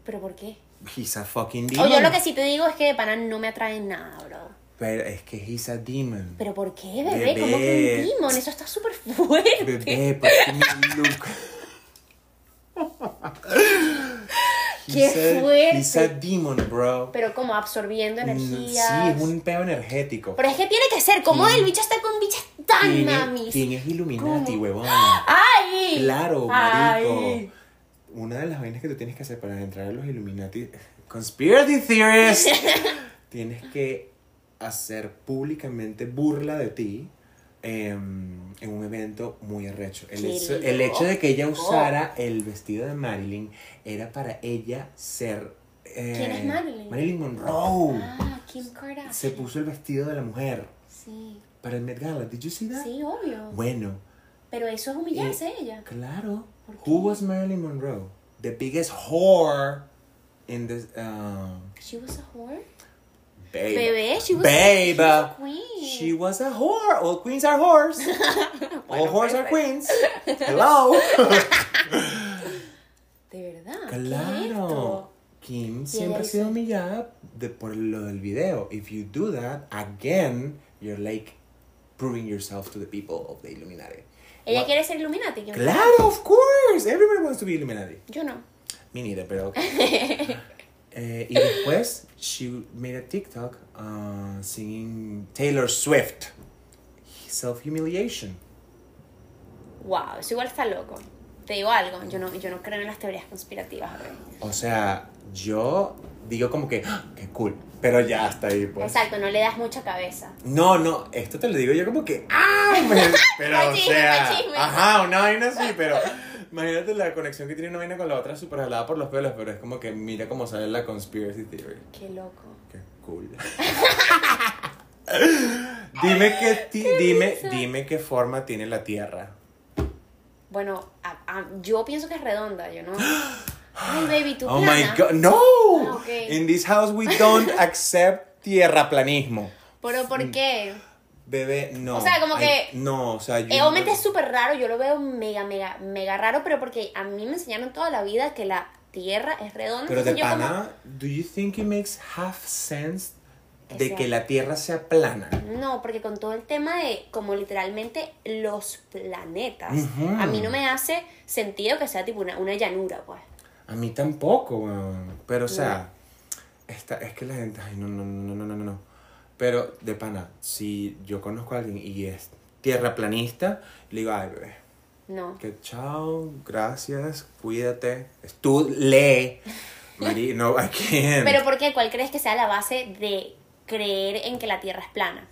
¿Pero por qué? He's a fucking O demon. yo lo que sí te digo es que de pana no me atrae nada, bro. Pero es que he's a demon. ¿Pero por qué, bebé? Bebé. ¿Cómo que un demon? Eso está súper fuerte. Bebé, porque mi [laughs] look. ¡Qué He's a- fuerte! He's a demon, bro. Pero como absorbiendo Mm, energías. Sí, es un peo energético. Pero es que tiene que ser. ¿Cómo el bicho está con bichas tan ¿Quién es- mamis? ¿Quién es Illuminati, ¿Cómo? huevón? ¡Ay! Claro, marico. ¡Ay! Una de las vainas que tú tienes que hacer para entrar a los Illuminati, conspiracy theorists, [laughs] tienes que hacer públicamente burla de ti em, en un evento muy arrecho. El hecho, el hecho de que ella usara el vestido de Marilyn era para ella ser... eh, ¿Quién es Marilyn? Marilyn Monroe. Ah, Kim Kardashian. Se puso el vestido de la mujer Sí. para el Met Gala. Did you see that? Sí, obvio. Bueno, Pero eso es humillarse Eh, ella. Claro. ¿Por Who was Marilyn Monroe? The biggest whore in this. Um, She was a whore. Babe. Bebé, she was, Babe. she was a queen. She was a whore. All queens are whores. [laughs] All whores are queens. [laughs] Hello. De verdad. ¿qué es claro. Kim siempre ha sido humillada de, por lo del video. If you do that again, you're like proving yourself to the people of the Illuminati. Ella quiere ser Illuminati. Claro, of course. Everybody wants to be Illuminati. Yo no. Me neither, pero ok. [laughs] Eh, y después, she made a TikTok uh, singing Taylor Swift. Self-humiliation. Wow, eso igual está loco. Te digo algo, yo no, yo no creo en las teorías conspirativas. O sea, yo digo como que, ¡Ah! qué cool. Pero ya hasta ahí, pues. Exacto, no le das mucha cabeza. No, no, esto te lo digo yo como que, ¡ah! me- [laughs] Pero, o sea, ajá, una vaina así, pero imagínate la conexión que tiene una vaina con la otra, súper jalada por los pelos, pero es como que mira cómo sale la conspiracy theory. Qué loco. Qué cool. [laughs] dime qué ti- dime, dime qué forma tiene la Tierra. Bueno, a- a- yo pienso que es redonda, yo no. [gasps] Ay, baby, tú Oh plana. my god, no! Ah, ok. In this house we don't accept tierraplanismo. Pero ¿por qué? Bebé, no. O sea, como Ay, que- No, o sea, yo. Eh, obviamente es súper raro, yo lo veo mega, mega, mega raro, pero porque a mí me enseñaron toda la vida que la tierra es redonda. Pero de yo como- pana, do you think it makes half sense de que la tierra sea plana? No, porque con todo el tema de como literalmente los planetas, Ujú. a mí no me hace sentido que sea tipo una, una llanura, pues. A mí tampoco. Pero, o sea, esta, es que la gente. Ay, no, no, no, no, no, no, no. Pero, de pana, si yo conozco a alguien y es tierraplanista, le digo, ay, bebé. No. Que chao, gracias, cuídate. Tú lee. Mari, no, I can't. Pero ¿por qué? ¿Cuál crees que sea la base de creer en que la Tierra es plana?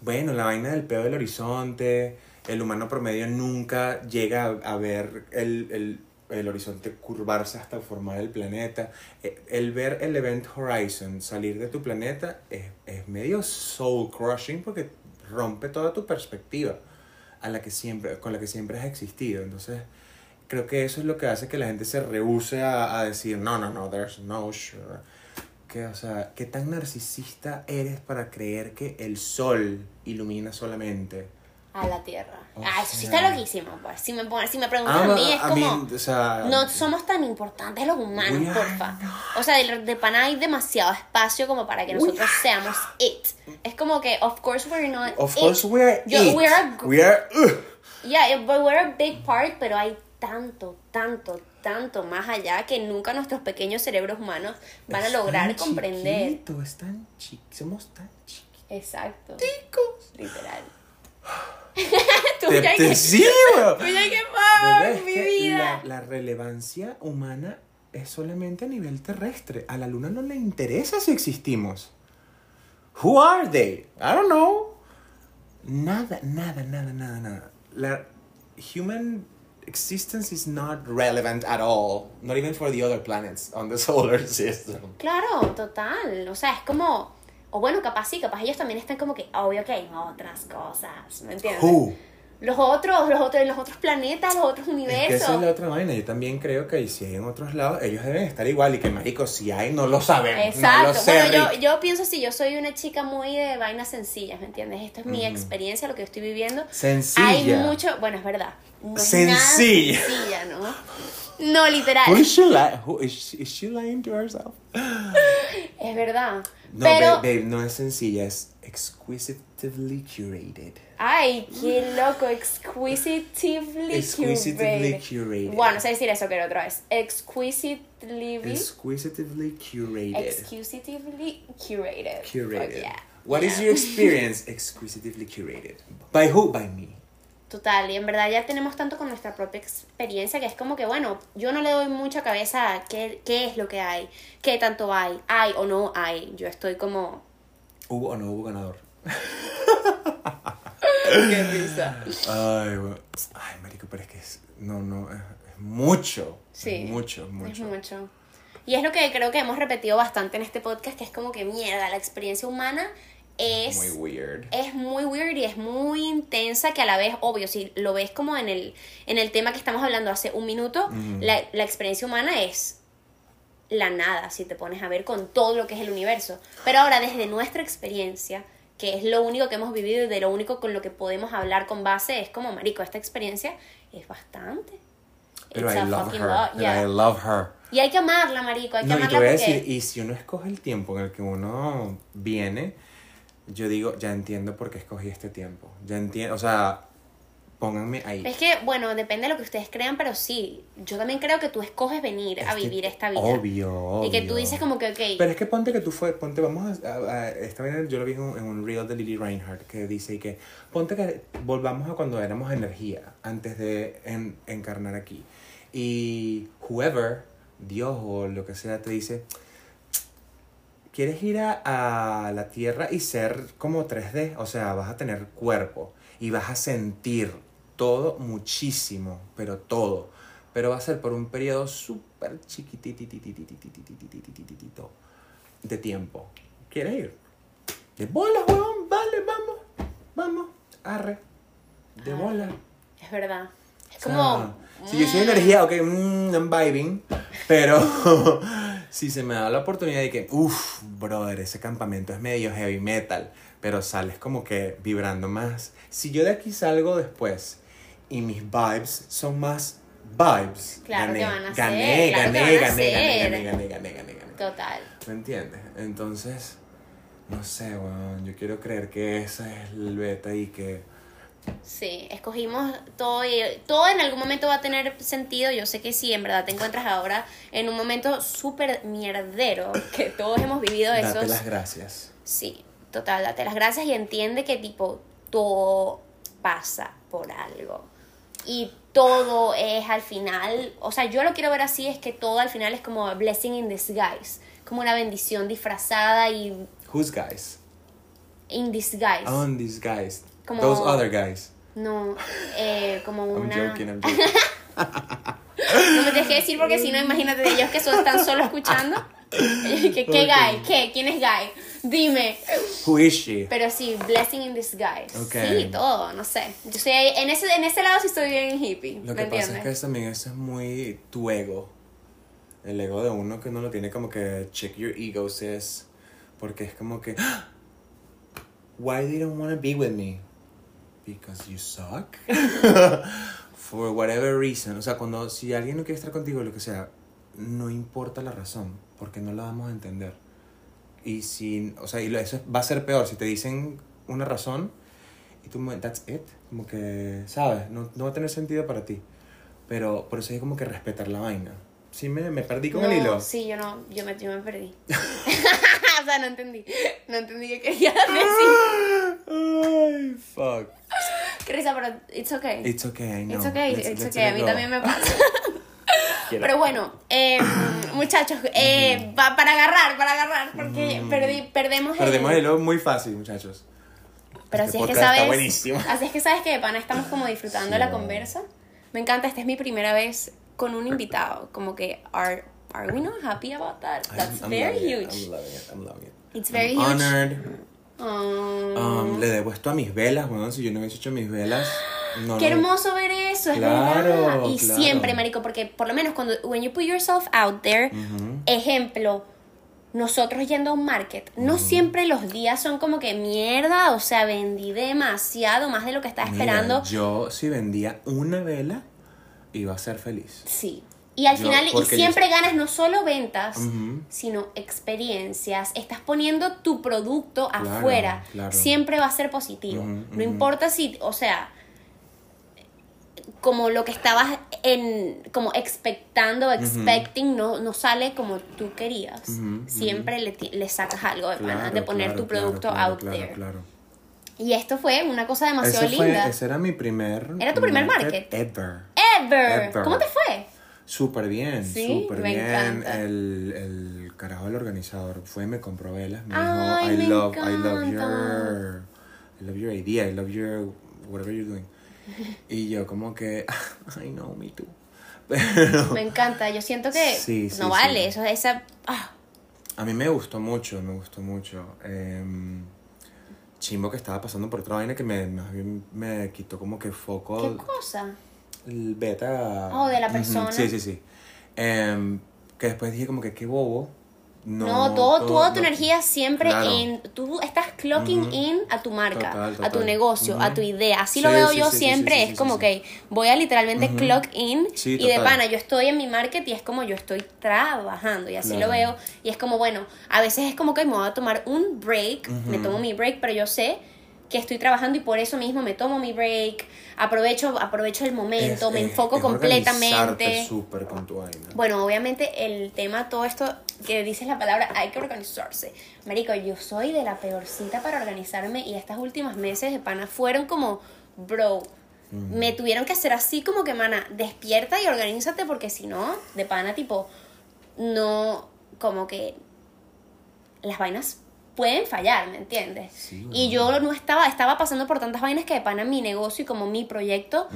Bueno, la vaina del pedo del horizonte, el humano promedio nunca llega a, a ver el, el- el horizonte curvarse hasta formar el planeta. Eh, El ver el Event Horizon salir de tu planeta es, es medio soul crushing porque rompe toda tu perspectiva a la que siempre, con la que siempre has existido. Entonces, creo que eso es lo que hace que la gente se rehúse a, decir, no, no, no, there's no sure. Que, o sea, ¿qué tan narcisista eres para creer que el sol ilumina solamente? A la Tierra. O ah, eso sí sea- está loquísimo, pues. Si me, si me preguntas Ah, a mí, es I como... mean, o sea, No somos tan importantes los humanos, are porfa. O sea, de, de pana hay demasiado espacio como para que nosotros seamos it. Es como que, of course we're not Of it. course we are Yo- it. we are a We are. Yeah, but we're a big part, pero hay tanto, tanto, tanto más allá que nunca nuestros pequeños cerebros humanos van a lograr tan comprender. chiquito, es tan chi- somos tan chiquitos. Exacto. Chicos. Literal. [laughs] Tú Te, ya te que- sí, weón. tú ya que Bebé, ¡ay, es mi vida. La, la relevancia humana es solamente a nivel terrestre. A la luna no le interesa si existimos. Who are they? I don't know. Nada, nada, nada, nada, nada. La human existence is not relevant at all. Not even for the other planets on the [laughs] solar system. Claro, total. O sea, es como. O bueno, capaz sí, capaz ellos también están como que, obvio que hay otras cosas. ¿Me entiendes? Who? Los otros, los otros, los otros planetas, los otros Es que universos. esa es la otra vaina. Yo también creo que si hay en otros lados, ellos deben estar igual. Y que, marico, si hay, no lo sabemos. Exacto. No lo sé, bueno, yo, yo pienso así, yo soy una chica muy de vainas sencillas, ¿me entiendes? Esto es mi experiencia, lo que estoy viviendo. Sencilla. Hay mucho, bueno, es verdad. No es Sencilla. sencilla, ¿no? No, literal. Who is she lying? Who is she, is she lying to herself? Es verdad. No, Pero, babe, babe, no es sencilla, es exquisitively curated. ay, qué loco, exquisitively, Exquisitively curated. curated. Bueno, sé decir eso que era otra vez. Exquisitively, Exquisitively curated. exquisitively curated. curated. Fuck yeah. What is Yeah. your [laughs] experience exquisitively curated? By who? By me. Total, y en verdad ya tenemos tanto con nuestra propia experiencia que es como que, bueno, yo no le doy mucha cabeza a qué, qué es lo que hay, qué tanto hay, hay o no hay. Yo estoy como... ¿Hubo o no hubo ganador? Qué risa. Ay, bueno. Ay, marico, pero es que es... No, no, es, es mucho. Sí. Es mucho, mucho. Es mucho. Y es lo que creo que hemos repetido bastante en este podcast, que es como que mierda, la experiencia humana es... Muy weird. es muy weird y es muy intensa que a la vez, obvio, si lo ves como en el, en el tema que estamos hablando hace un minuto, Ujú. la, la experiencia humana es la nada, si te pones a ver con todo lo que es el universo. Pero ahora, desde nuestra experiencia, que es lo único que hemos vivido y de lo único con lo que podemos hablar con base, es como, marico, esta experiencia es bastante. Pero It's I a love her. Pero yeah. I love her. Y hay que amarla, marico, hay que No, y te amarla voy a porque... decir, y si uno escoge el tiempo en el que uno viene, yo digo, ya entiendo por qué escogí este tiempo. Ya entiendo, o sea, pónganme ahí. Es que, bueno, depende de lo que ustedes crean, pero sí, yo también creo que tú escoges venir a Es que vivir esta vida. Obvio, obvio. Y que tú dices como que, ok, Pero es que ponte que tú fue, ponte, vamos a, a- a- esta vez yo lo vi en un, en un reel de Lily Reinhardt que dice y que, ponte que volvamos a cuando éramos energía, antes de en- encarnar aquí. Y whoever, Dios o lo que sea, te dice, ¿quieres ir a, a la Tierra y ser como 3D? O sea, vas a tener cuerpo y vas a sentir todo muchísimo, pero todo. Pero va a ser por un periodo súper chiquitititititititititititititito de tiempo. ¿Quieres ir? De bolas, weón, vale, vamos, vamos, arre. De bola. es verdad. Es como... si yo soy energía, ok, mm, I'm vibing, pero [laughs] si se me da la oportunidad de que, uff, brother, ese campamento es medio heavy metal, pero sales como que vibrando más. Si yo de aquí salgo después y mis vibes son más vibes, Claro gané, que van a gané, ser, claro gané, gané, ser. gané, gané, gané, gané, gané, gané. Total. ¿Me entiendes? Entonces, no sé, weón, yo quiero creer que esa es el beta y que... Sí, escogimos todo y todo en algún momento va a tener sentido. Yo sé que sí, en verdad te encuentras ahora en un momento súper mierdero, [laughs] que todos hemos vivido Date esos. las gracias. Sí, total, date las gracias y entiende que tipo todo pasa por algo. Y todo es al final, o sea, yo lo quiero ver así, es que todo al final es como a blessing in disguise, como una bendición disfrazada y Who's guys? in disguise. On these guys. Como- Those other guys. No, eh, como I'm una... joking, I'm [laughs] joking. No me dejes decir porque si no, imagínate de ellos que solo están solo escuchando. [laughs] ¿Qué, qué guy? ¿Qué? ¿Quién es guy? Dime. Who is she? Pero sí, blessing in disguise. Ok. Sí, todo, no sé. Yo ahí- en ese, en ese lado sí estoy bien hippie. Lo ¿Me que pasa entiendes? es que es también eso es muy tu ego. El ego de uno que uno lo tiene como que check your egos es porque es como que "Ah, [gasps] why they don't want to be with me because you suck. [laughs] For whatever reason. O sea cuando si alguien no quiere estar contigo lo que sea no importa la razón porque no la vamos a entender. Y si o sea y eso va a ser peor. Si te dicen una razón y tú that's it. Como que sabes no, no va a tener sentido para ti. Pero por eso hay como que respetar la vaina. Sí me, me perdí con no, el hilo. Sí, yo no, yo me, yo me perdí. [laughs] [laughs] o sea, no entendí. No entendí qué querías decir. Ay, fuck. Qué risa, pero it's okay. It's okay, I know. It's okay, Let's- it's let's okay. A mí go. también me pasa. [laughs] Pero bueno, eh, [coughs] muchachos, eh, pa- para agarrar, para agarrar, porque perdí, perdemos el... Perdemos el muy fácil, muchachos. Pero Este así es que sabes. buenísimo. Así es que sabes que de pana estamos como disfrutando Sí, la conversa. Me encanta, esta es mi primera vez con un invitado. Como que, are, are we not happy about that? That's I'm- I'm very loving it, huge. I'm loving it, I'm loving it. It's very I'm huge. honored. Um, le debo esto a mis velas, bueno, si yo no hubiese hecho mis velas. [gasps] No, Qué hermoso ver eso, es Claro, verdad. Y claro. siempre, marico, porque por lo menos cuando when you put yourself out there, ejemplo, nosotros yendo a un market, no siempre los días son como que mierda, o sea, vendí demasiado más de lo que estaba Mira, esperando. yo si vendía una vela, iba a ser feliz. Sí. Y al final, y yo- siempre ganas no solo ventas, sino experiencias. Estás poniendo tu producto Claro, afuera. claro. Siempre va a ser positivo. No importa si, o sea, como lo que estabas en, como expectando, expecting, no, no sale como tú querías. Siempre le, le sacas algo de, pana, Claro, de poner tu producto out there. claro. Y esto fue una cosa demasiado Ese, fue, linda. ese era mi primer. Era tu primer market. Ever. Ever. Ever. ¿Cómo te fue? Súper bien, Sí, súper me bien. encanta. El, el carajo del organizador fue y me compró velas. Me Ay, dijo, I me love, I love your, I love your idea, I love your, whatever you're doing. [laughs] Y yo como que, [laughs] I know, me too. [laughs] Pero Me encanta. Yo siento que Sí, sí, no vale. Eso, esa. ah, a mí me gustó mucho, me gustó mucho. Em, chimbo que estaba pasando por otra vaina que me, bien me quitó como que foco. ¿Qué cosa? El beta. Oh, de la persona. Sí, sí, sí. Em, que después dije como que qué bobo. No, No, todo, toda tu no- energía siempre Claro. en. Tú estás clocking Ujú. in a tu marca, Total, a tu total. negocio, a Ujú. tu idea. Así Sí, lo veo sí, yo sí, siempre. es como que voy a literalmente clock in y de total. pana, yo estoy en mi market y es como yo estoy trabajando y así Claro. lo veo. Y es como, bueno, a veces es como que me voy a tomar un break, me tomo mi break, pero yo sé que estoy trabajando y por eso mismo me tomo mi break, aprovecho, aprovecho el momento, Es- me es- enfoco es completamente. súper con tu vaina. Bueno, obviamente el tema, todo esto que dices la palabra, hay que organizarse. Marico, yo soy de la peorcita para organizarme y estas últimas meses de pana fueron como, bro, me tuvieron que hacer así como que, mana, despierta y organízate porque si no, de pana, tipo, no, como que las vainas pueden fallar, ¿me entiendes? Sí, y yo no estaba, estaba pasando por tantas vainas que de pana mi negocio y como mi proyecto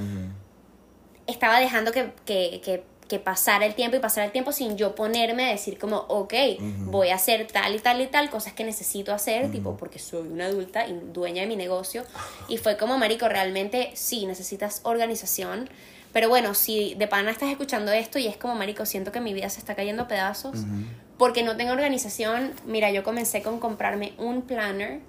estaba dejando que, que, que, que pasara el tiempo y pasara el tiempo sin yo ponerme a decir como, ok, voy a hacer tal y tal y tal, cosas que necesito hacer, tipo, porque soy una adulta y dueña de mi negocio. [sighs] Y fue como, Marico, realmente sí, necesitas organización, Pero bueno, si de pana estás escuchando esto y es como, marico, siento que mi vida se está cayendo a pedazos porque no tengo organización, mira, yo comencé con comprarme un planner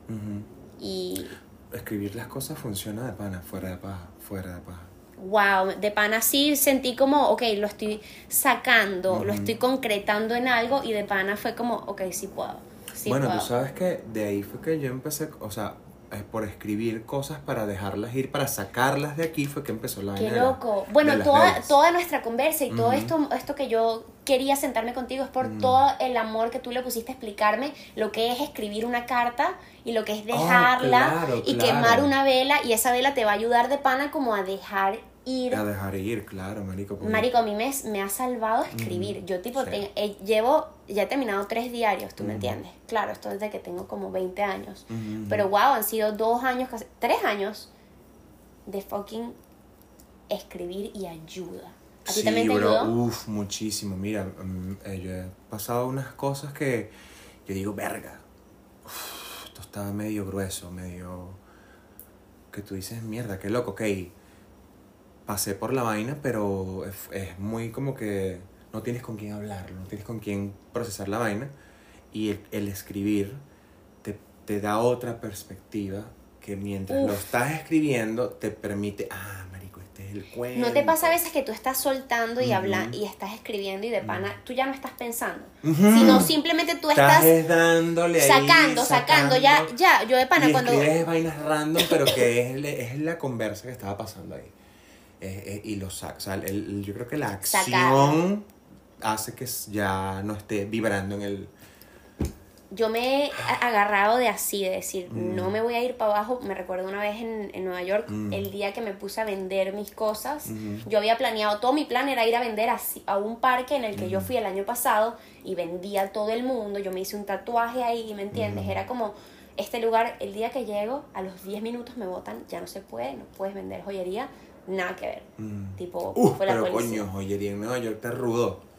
y Escribir las cosas funciona de pana, fuera de paja, fuera de paja. wow, de pana sí sentí como, ok, lo estoy sacando, lo estoy concretando en algo y de pana fue como, ok, sí puedo. Sí bueno, puedo. tú sabes que de ahí fue que yo empecé, o sea, por escribir cosas para dejarlas ir, para sacarlas de aquí, fue que empezó la Qué la- loco. Bueno, toda, toda nuestra conversa y todo esto, esto que yo quería sentarme contigo es por todo el amor que tú le pusiste a explicarme lo que es escribir una carta y lo que es Oh, dejarla claro, y claro. quemar una vela y esa vela te va a ayudar de pana como a dejar ir. A dejar ir, claro, marico. porque- Marico, a mí me, me ha salvado escribir. Yo tipo sí. te- eh, llevo, ya he terminado tres diarios, tú me entiendes. Claro, esto desde que tengo como 20 años. Pero wow, han sido dos años, casi, tres años de fucking escribir y ayuda. ¿A ti Sí, también te bro, ayudó? Uf, muchísimo. Mira, mm, eh, yo he pasado unas cosas que yo digo, verga. uf, esto estaba medio grueso, medio. Que tú dices, mierda, qué loco, ok. Pasé por la vaina, pero es, es muy como que no tienes con quién hablarlo, no tienes con quién procesar la vaina. Y el, el escribir te, te da otra perspectiva que mientras lo Uf. estás escribiendo te permite, ah, marico, este es el cuento. ¿No te pasa a veces que tú estás soltando y Ujú. hablando y estás escribiendo y de pana tú ya no estás pensando? Ujú. Sino simplemente tú Estás estás es dándole ahí, sacando, sacando, ya, ya, yo de pana y cuando... escribes vainas random, pero que es, es la conversa que estaba pasando ahí. Y lo sacas. O sea, el- yo creo que la acción. Hace que ya no esté vibrando en el. yo me he a- agarrado de así, de decir, Mm. no me voy a ir para abajo. Me recuerdo una vez en, en Nueva York, Mm. el día que me puse a vender mis cosas. Ujú. Yo había planeado, todo mi plan era ir a vender así- a, un parque en el que yo fui el año pasado y vendía a todo el mundo. Yo me hice un tatuaje ahí, ¿me entiendes? Mm. Era como, este lugar, el día que llego, a los 10 minutos me votan, ya no se puede, no puedes vender joyería, nada que ver. Mm. Tipo, fue la pero policía. coño, joyería en Nueva York te rudo.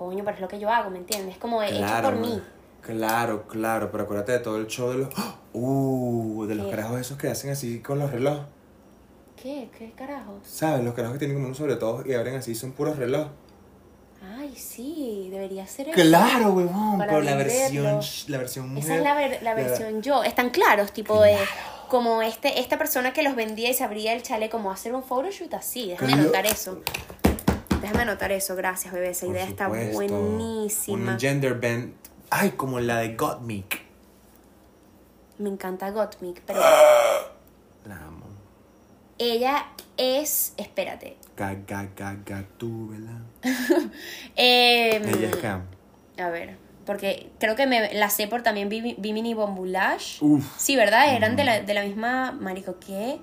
Coño, pero es lo que yo hago, ¿me entiendes? Es como hecho Claro, por mí. Claro, claro, pero acuérdate de todo el show de los. Uh, de los ¿Qué? carajos esos que hacen así con los relojes. ¿Qué? ¿Qué carajo? ¿Sabes? Los carajos que tienen como unos sobre todo y abren así, son puros relojes. Ay, sí, debería ser eso. Claro, huevón, pero la versión, la versión mujer. Esa es la, ver- la versión yo. Están claros, tipo de como este esta persona que los vendía y se abría el chale como hacer un photoshoot así. Déjame Claro. anotar eso. Déjame anotar eso, gracias, bebé. Esa Por idea está buenísima. Un gender bend. Ay, como la de Gottmik. Me encanta Gottmik, pero [gasps] La amo. ella es, espérate. Gaga, gaga. [laughs] Em, Ella es Cam. a ver, porque creo que me la sé por también Bimi- Bimini Bombulash. Uf. Sí, ¿verdad? Eran de la, de la misma marico ¿qué?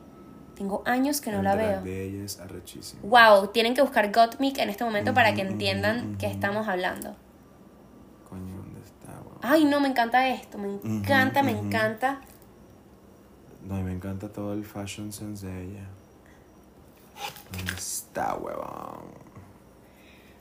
Tengo años que no la veo. de ella es arrechísimo. Wow, tienen que buscar Gottmik en este momento para que Ujú, entiendan ujú, que estamos hablando. Coño, ¿dónde está, weón? Ay, no, me encanta esto, me encanta, me encanta. No, y me encanta todo el fashion sense de ella. ¿Dónde está, huevón?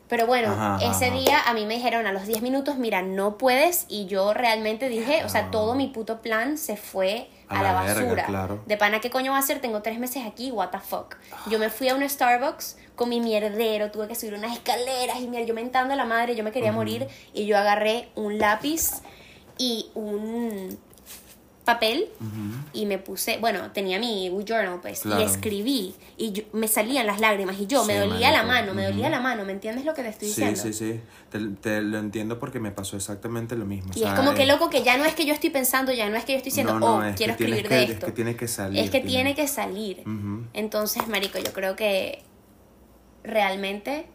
Pero bueno, Ajá, ese ajá. día a mí me dijeron a los 10 minutos, mira, no puedes. Y yo realmente dije, o sea, Ah. todo mi puto plan se fue a, A la, la verga, basura. claro. De pana, ¿qué coño va a hacer? Tengo tres meses aquí, what the fuck. Yo me fui a un Starbucks con mi mierdero, tuve que subir unas escaleras y mierda, yo mentando a la madre, yo me quería morir. Y yo agarré un lápiz y un papel y me puse, bueno, tenía mi journal pues Claro. y escribí y yo- me salían las lágrimas y yo me Sí, dolía la mano, me dolía la mano, ¿me entiendes lo que te estoy Sí, diciendo? sí, sí. Te, te lo entiendo porque me pasó exactamente lo mismo. Y o sea, es como que eh, loco que ya no es que yo estoy pensando, ya no es que yo estoy diciendo, no, no, oh, es quiero escribir que- de Es esto. que tiene que salir. Es que tiene que salir. Entonces, marico, yo creo que realmente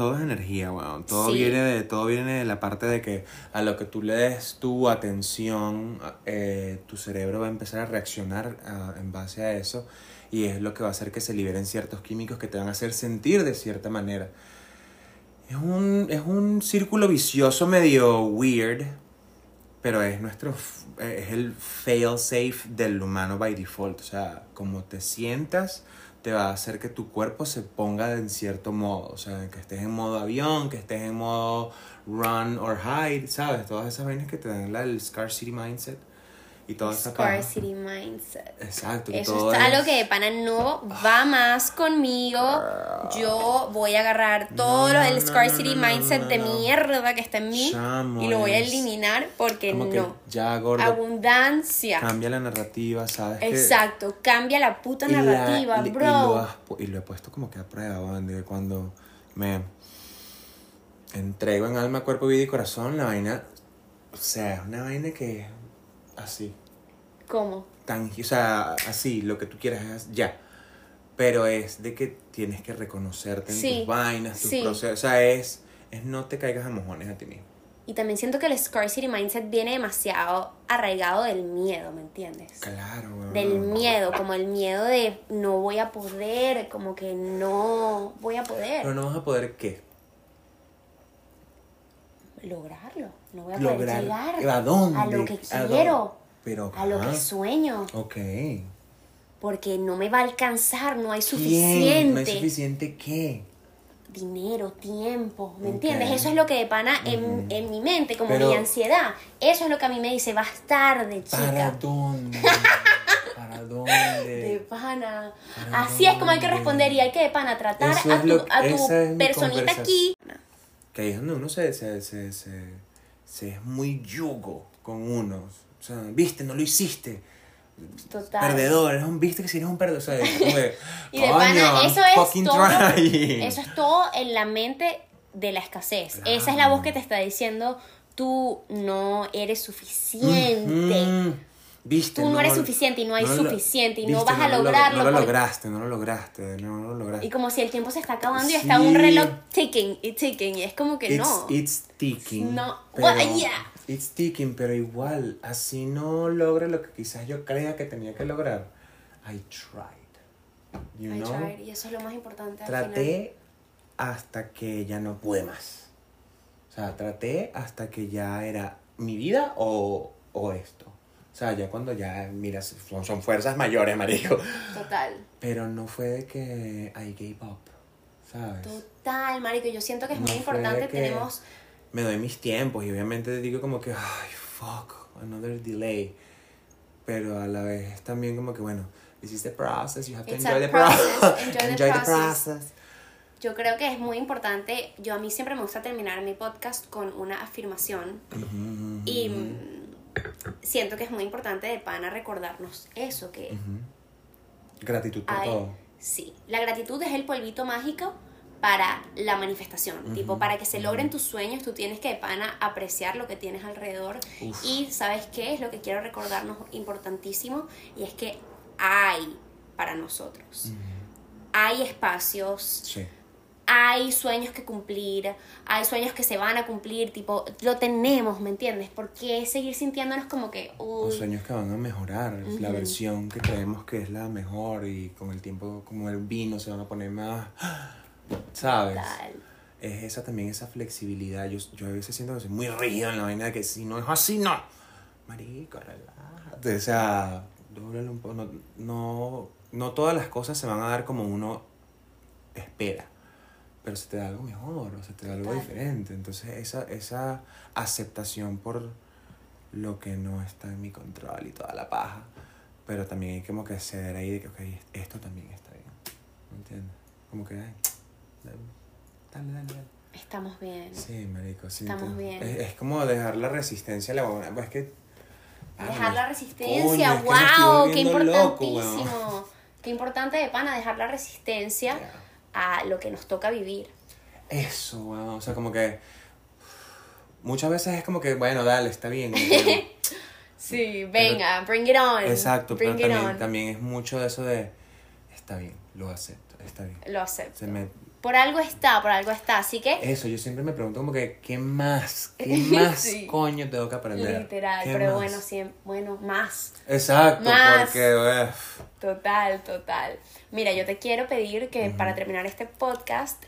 Todo es energía, weón. Todo Sí. viene de, todo viene de la parte de que a lo que tú le des tu atención, eh, tu cerebro va a empezar a reaccionar ah, en base a eso. Y es lo que va a hacer que se liberen ciertos químicos que te van a hacer sentir de cierta manera. Es un, es un círculo vicioso medio weird, pero es nuestro es el fail safe del humano by default. O sea, como te sientas, te va a hacer que tu cuerpo se ponga en cierto modo. O sea, que estés en modo avión, que estés en modo run or hide, ¿sabes? Todas esas vainas que te dan la, el scarcity mindset. Y toda esa. Scarcity mindset. Exacto. Eso todo es algo que de pana no va más conmigo. Yo voy a agarrar todo No, lo del no, Scarcity no, mindset de mierda que está en mí Chamo, y lo voy a eliminar porque Como que no. ya, gordo, Abundancia. cambia la narrativa, ¿sabes? que- Exacto, cambia la puta y la- narrativa, y- bro. lo has pu- Y lo, he puesto como que a prueba, de cuando me entrego en alma, cuerpo, vida y corazón, la vaina, o sea, es una vaina que así, ¿Cómo? tan, o sea, así, lo que tú quieras es ya. Pero es de que tienes que reconocerte en Sí, tus vainas, tus sí. procesos, o sea, es, es no te caigas a mojones a ti mismo. Y también siento que el Scarcity mindset viene demasiado arraigado del miedo, ¿me entiendes? Claro. Del miedo, como el miedo de no voy a poder, como que no voy a poder Pero no vas a poder qué? Lograrlo. No voy a poder Lograr. llegar ¿A dónde? a lo que quiero, Pero, a lo que sueño, Ok. porque no me va a alcanzar, no hay ¿Quién? suficiente. ¿No hay suficiente qué? dinero, tiempo, ¿me entiendes? Eso es lo que de pana en, en mi mente, como Pero- mi ansiedad. Eso es lo que a mí me dice, vas tarde, ¿Para chica. dónde? ¿Para [laughs] De dónde? pana. ¿Para Así es como hay que responder y hay que de pana tratar a tu, lo- a tu personita aquí. Que ahí es donde uno se, se, se, se, se es muy yugo con uno. O sea, viste, no lo hiciste. Total. Perdedor, eres un, viste que si eres un perdedor. O sea, es como de, [laughs] Y de "Coño, pana, eso es todo. trying". Eso es todo en la mente de la escasez. Esa es la voz que te está diciendo, tú no eres suficiente. Mm, Viste, Tú no eres suficiente y no hay lo- suficiente y no viste, vas a lo- lograrlo No lo lograste, no lo lograste, no lo lograste. Y como si el tiempo se está acabando y Sí. está un reloj ticking y ticking. Y es como que It's, no. it's ticking. No. Pero, Well, [laughs] yeah. It's ticking, pero igual, así no logre lo que quizás yo creía que tenía que lograr. I tried. You I know? tried, y eso es lo más importante. al final. Traté hasta que ya no pude más. O sea, traté hasta que ya era mi vida o, o esto. O sea, ya cuando ya, mira, son, son fuerzas mayores, marico. Total. Pero no fue de que I gave up, ¿sabes? Total, marico. Yo siento que es No muy importante. Tenemos. me doy mis tiempos y obviamente digo como que, ay, fuck, another delay. Pero a la vez también como que, bueno, this is the process, you have to It's enjoy the process, process. [laughs] enjoy the process. process. Yo creo que es muy importante. Yo a mí siempre me gusta terminar mi podcast con una afirmación. Ujú, Y mm, siento que es muy importante de pana recordarnos eso, que ujú. Gratitud por hay- todo. sí, la gratitud es el polvito mágico para la manifestación. Tipo, para que se logren tus sueños, tú tienes que de pana apreciar lo que tienes alrededor. Uf. Y sabes qué es lo que quiero recordarnos importantísimo, y es que hay para nosotros. Hay espacios, Sí. Hay sueños que cumplir, hay sueños que se van a cumplir, tipo, lo tenemos, ¿me entiendes? ¿Por qué seguir sintiéndonos como que, uy, sueños que van a mejorar, la versión que creemos que es la mejor y con el tiempo, como el vino, se van a poner más, [gasps] ¿sabes? Es esa también, esa flexibilidad. Yo, yo a veces siento que soy muy rígido en la vaina de que si no es así, no. Marico, relájate. O sea, un poco. No, no, no todas las cosas se van a dar como uno espera. Pero se te da algo mejor, o se te da algo Total. diferente. Entonces, esa, esa aceptación por lo que no está en mi control y toda la paja. Pero también hay como que ceder ahí de que, ok, esto también está bien. ¿Me entiendes? Como que, ay, dale, dale, dale. dale. Estamos bien. Sí, marico, sí. Estamos bien. Es, es como dejar la resistencia a la huevona. Pues es que... Dejar la Coño, resistencia, es que wow, qué volviendo loco, importantísimo. qué importante de pana dejar la resistencia Ya. A lo que nos toca vivir. Eso, weón. O sea, como que... Muchas veces es como que, bueno, dale, está bien. [laughs] Sí, venga, bring it on. Exacto, pero it también, on. también es mucho de eso de... Está bien, lo acepto, está bien. Lo acepto. Se me, Por algo está, por algo está. Así que, eso, yo siempre me pregunto como que, ¿qué más? ¿Qué [laughs] más Sí. coño tengo que aprender? literal, ¿Qué pero más? bueno, siempre, bueno, más. Exacto, Más. porque... Total, total. Mira, yo te quiero pedir que para terminar este podcast,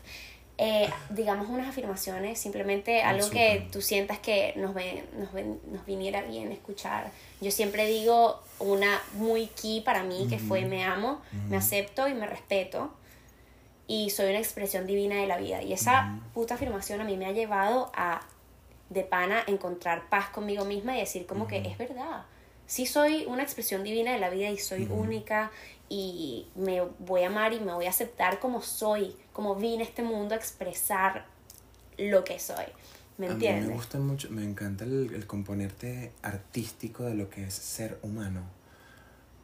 eh, digamos unas afirmaciones, simplemente Ah, algo que súper. tú sientas que nos, ven, nos, ven- nos viniera bien escuchar. Yo siempre digo una muy key para mí, que fue me amo, me acepto y me respeto. Y soy una expresión divina de la vida. Y esa puta afirmación a mí me ha llevado a, de pana, encontrar paz conmigo misma y decir como que es verdad. sí soy una expresión divina de la vida y soy única y me voy a amar y me voy a aceptar como soy, como vine a este mundo a expresar lo que soy. ¿Me A mí entiendes? me gusta mucho, me encanta el, el componente artístico de lo que es ser humano.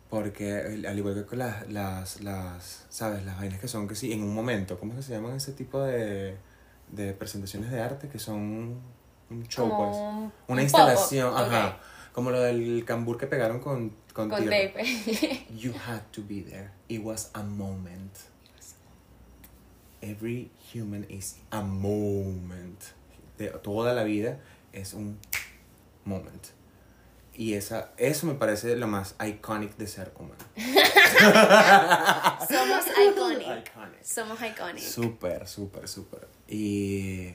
Porque al igual que con las, las, las, ¿sabes? Las vainas que son que sí, en un momento, ¿cómo es que se llaman ese tipo de, de presentaciones de arte? Que son un show, pues. un- Una un instalación, ajá. Como lo del cambur que pegaron con, con, Con tape. [laughs] You had to be there. It was a moment. Every human is a moment. De toda la vida es un moment. Y esa, eso me parece lo más iconic de ser humano. [laughs] Somos iconic. Iconic. Somos iconic. Súper, súper, súper. Y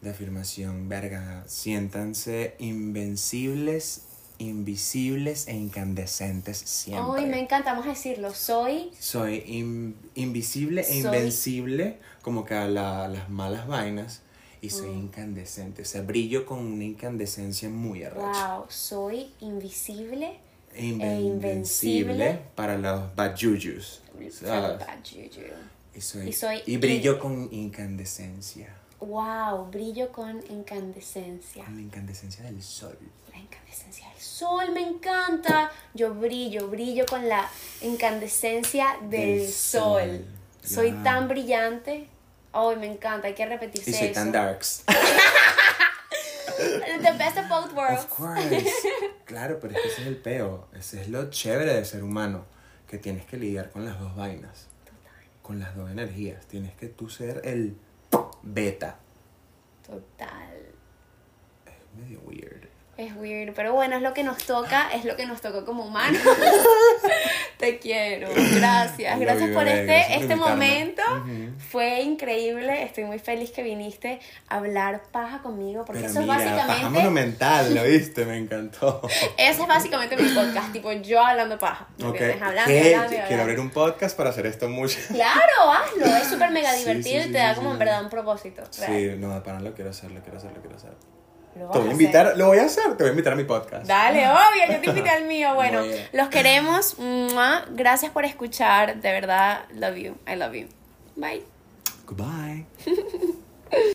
de afirmación, verga, siéntanse invencibles, invisibles e incandescentes siempre. Ay, me encanta, vamos a decirlo. Soy Soy in- invisible e Soy- invencible como que a la- las malas vainas y soy Mm. incandescente. O sea, brillo con una incandescencia muy arrecha. Wow, soy invisible E e invencible para los bad juju. Y, soy, Y soy y brillo in- con incandescencia. Wow, brillo con incandescencia. Con la incandescencia del sol. La incandescencia del sol me encanta. Yo brillo, brillo con la incandescencia del, Del sol. sol. Soy tan brillante. Ay, me encanta, hay que repetirse Y soy eso. tan darks. [laughs] The best of both worlds. Of course. Claro, pero es que ese es el peo. Ese es lo chévere de ser humano. Que tienes que lidiar con las dos vainas. Con las dos energías. Tienes que tú ser el beta. Total. Es medio weird. Es weird, pero bueno, es lo que nos toca, es lo que nos tocó como humanos. [laughs] Te quiero, gracias, gracias por este, gracias por este invitarme. momento. Ujú. Fue increíble, estoy muy feliz que viniste a hablar paja conmigo, porque Pero eso mira, es paja básicamente, monumental, ¿lo viste? Me encantó. [laughs] ese es básicamente mi podcast, tipo yo hablando paja. ¿me Ok. entiendes? Hablando, ¿Qué? hablando, Quiero abrir un podcast para hacer esto mucho. Claro, hazlo, es súper mega [laughs] Sí, divertido sí, y te sí, da sí, como sí. en verdad un propósito. real. Sí, no, para no lo quiero hacer, lo quiero hacer, lo quiero hacer. Lo Te voy a hacer. invitar, lo voy a hacer, te voy a invitar a mi podcast. Dale, obvio, yo te invité al mío. [laughs] Bueno, los queremos. ¡Mua! Gracias por escuchar. De verdad, love you. I love you. Bye. Goodbye. [laughs]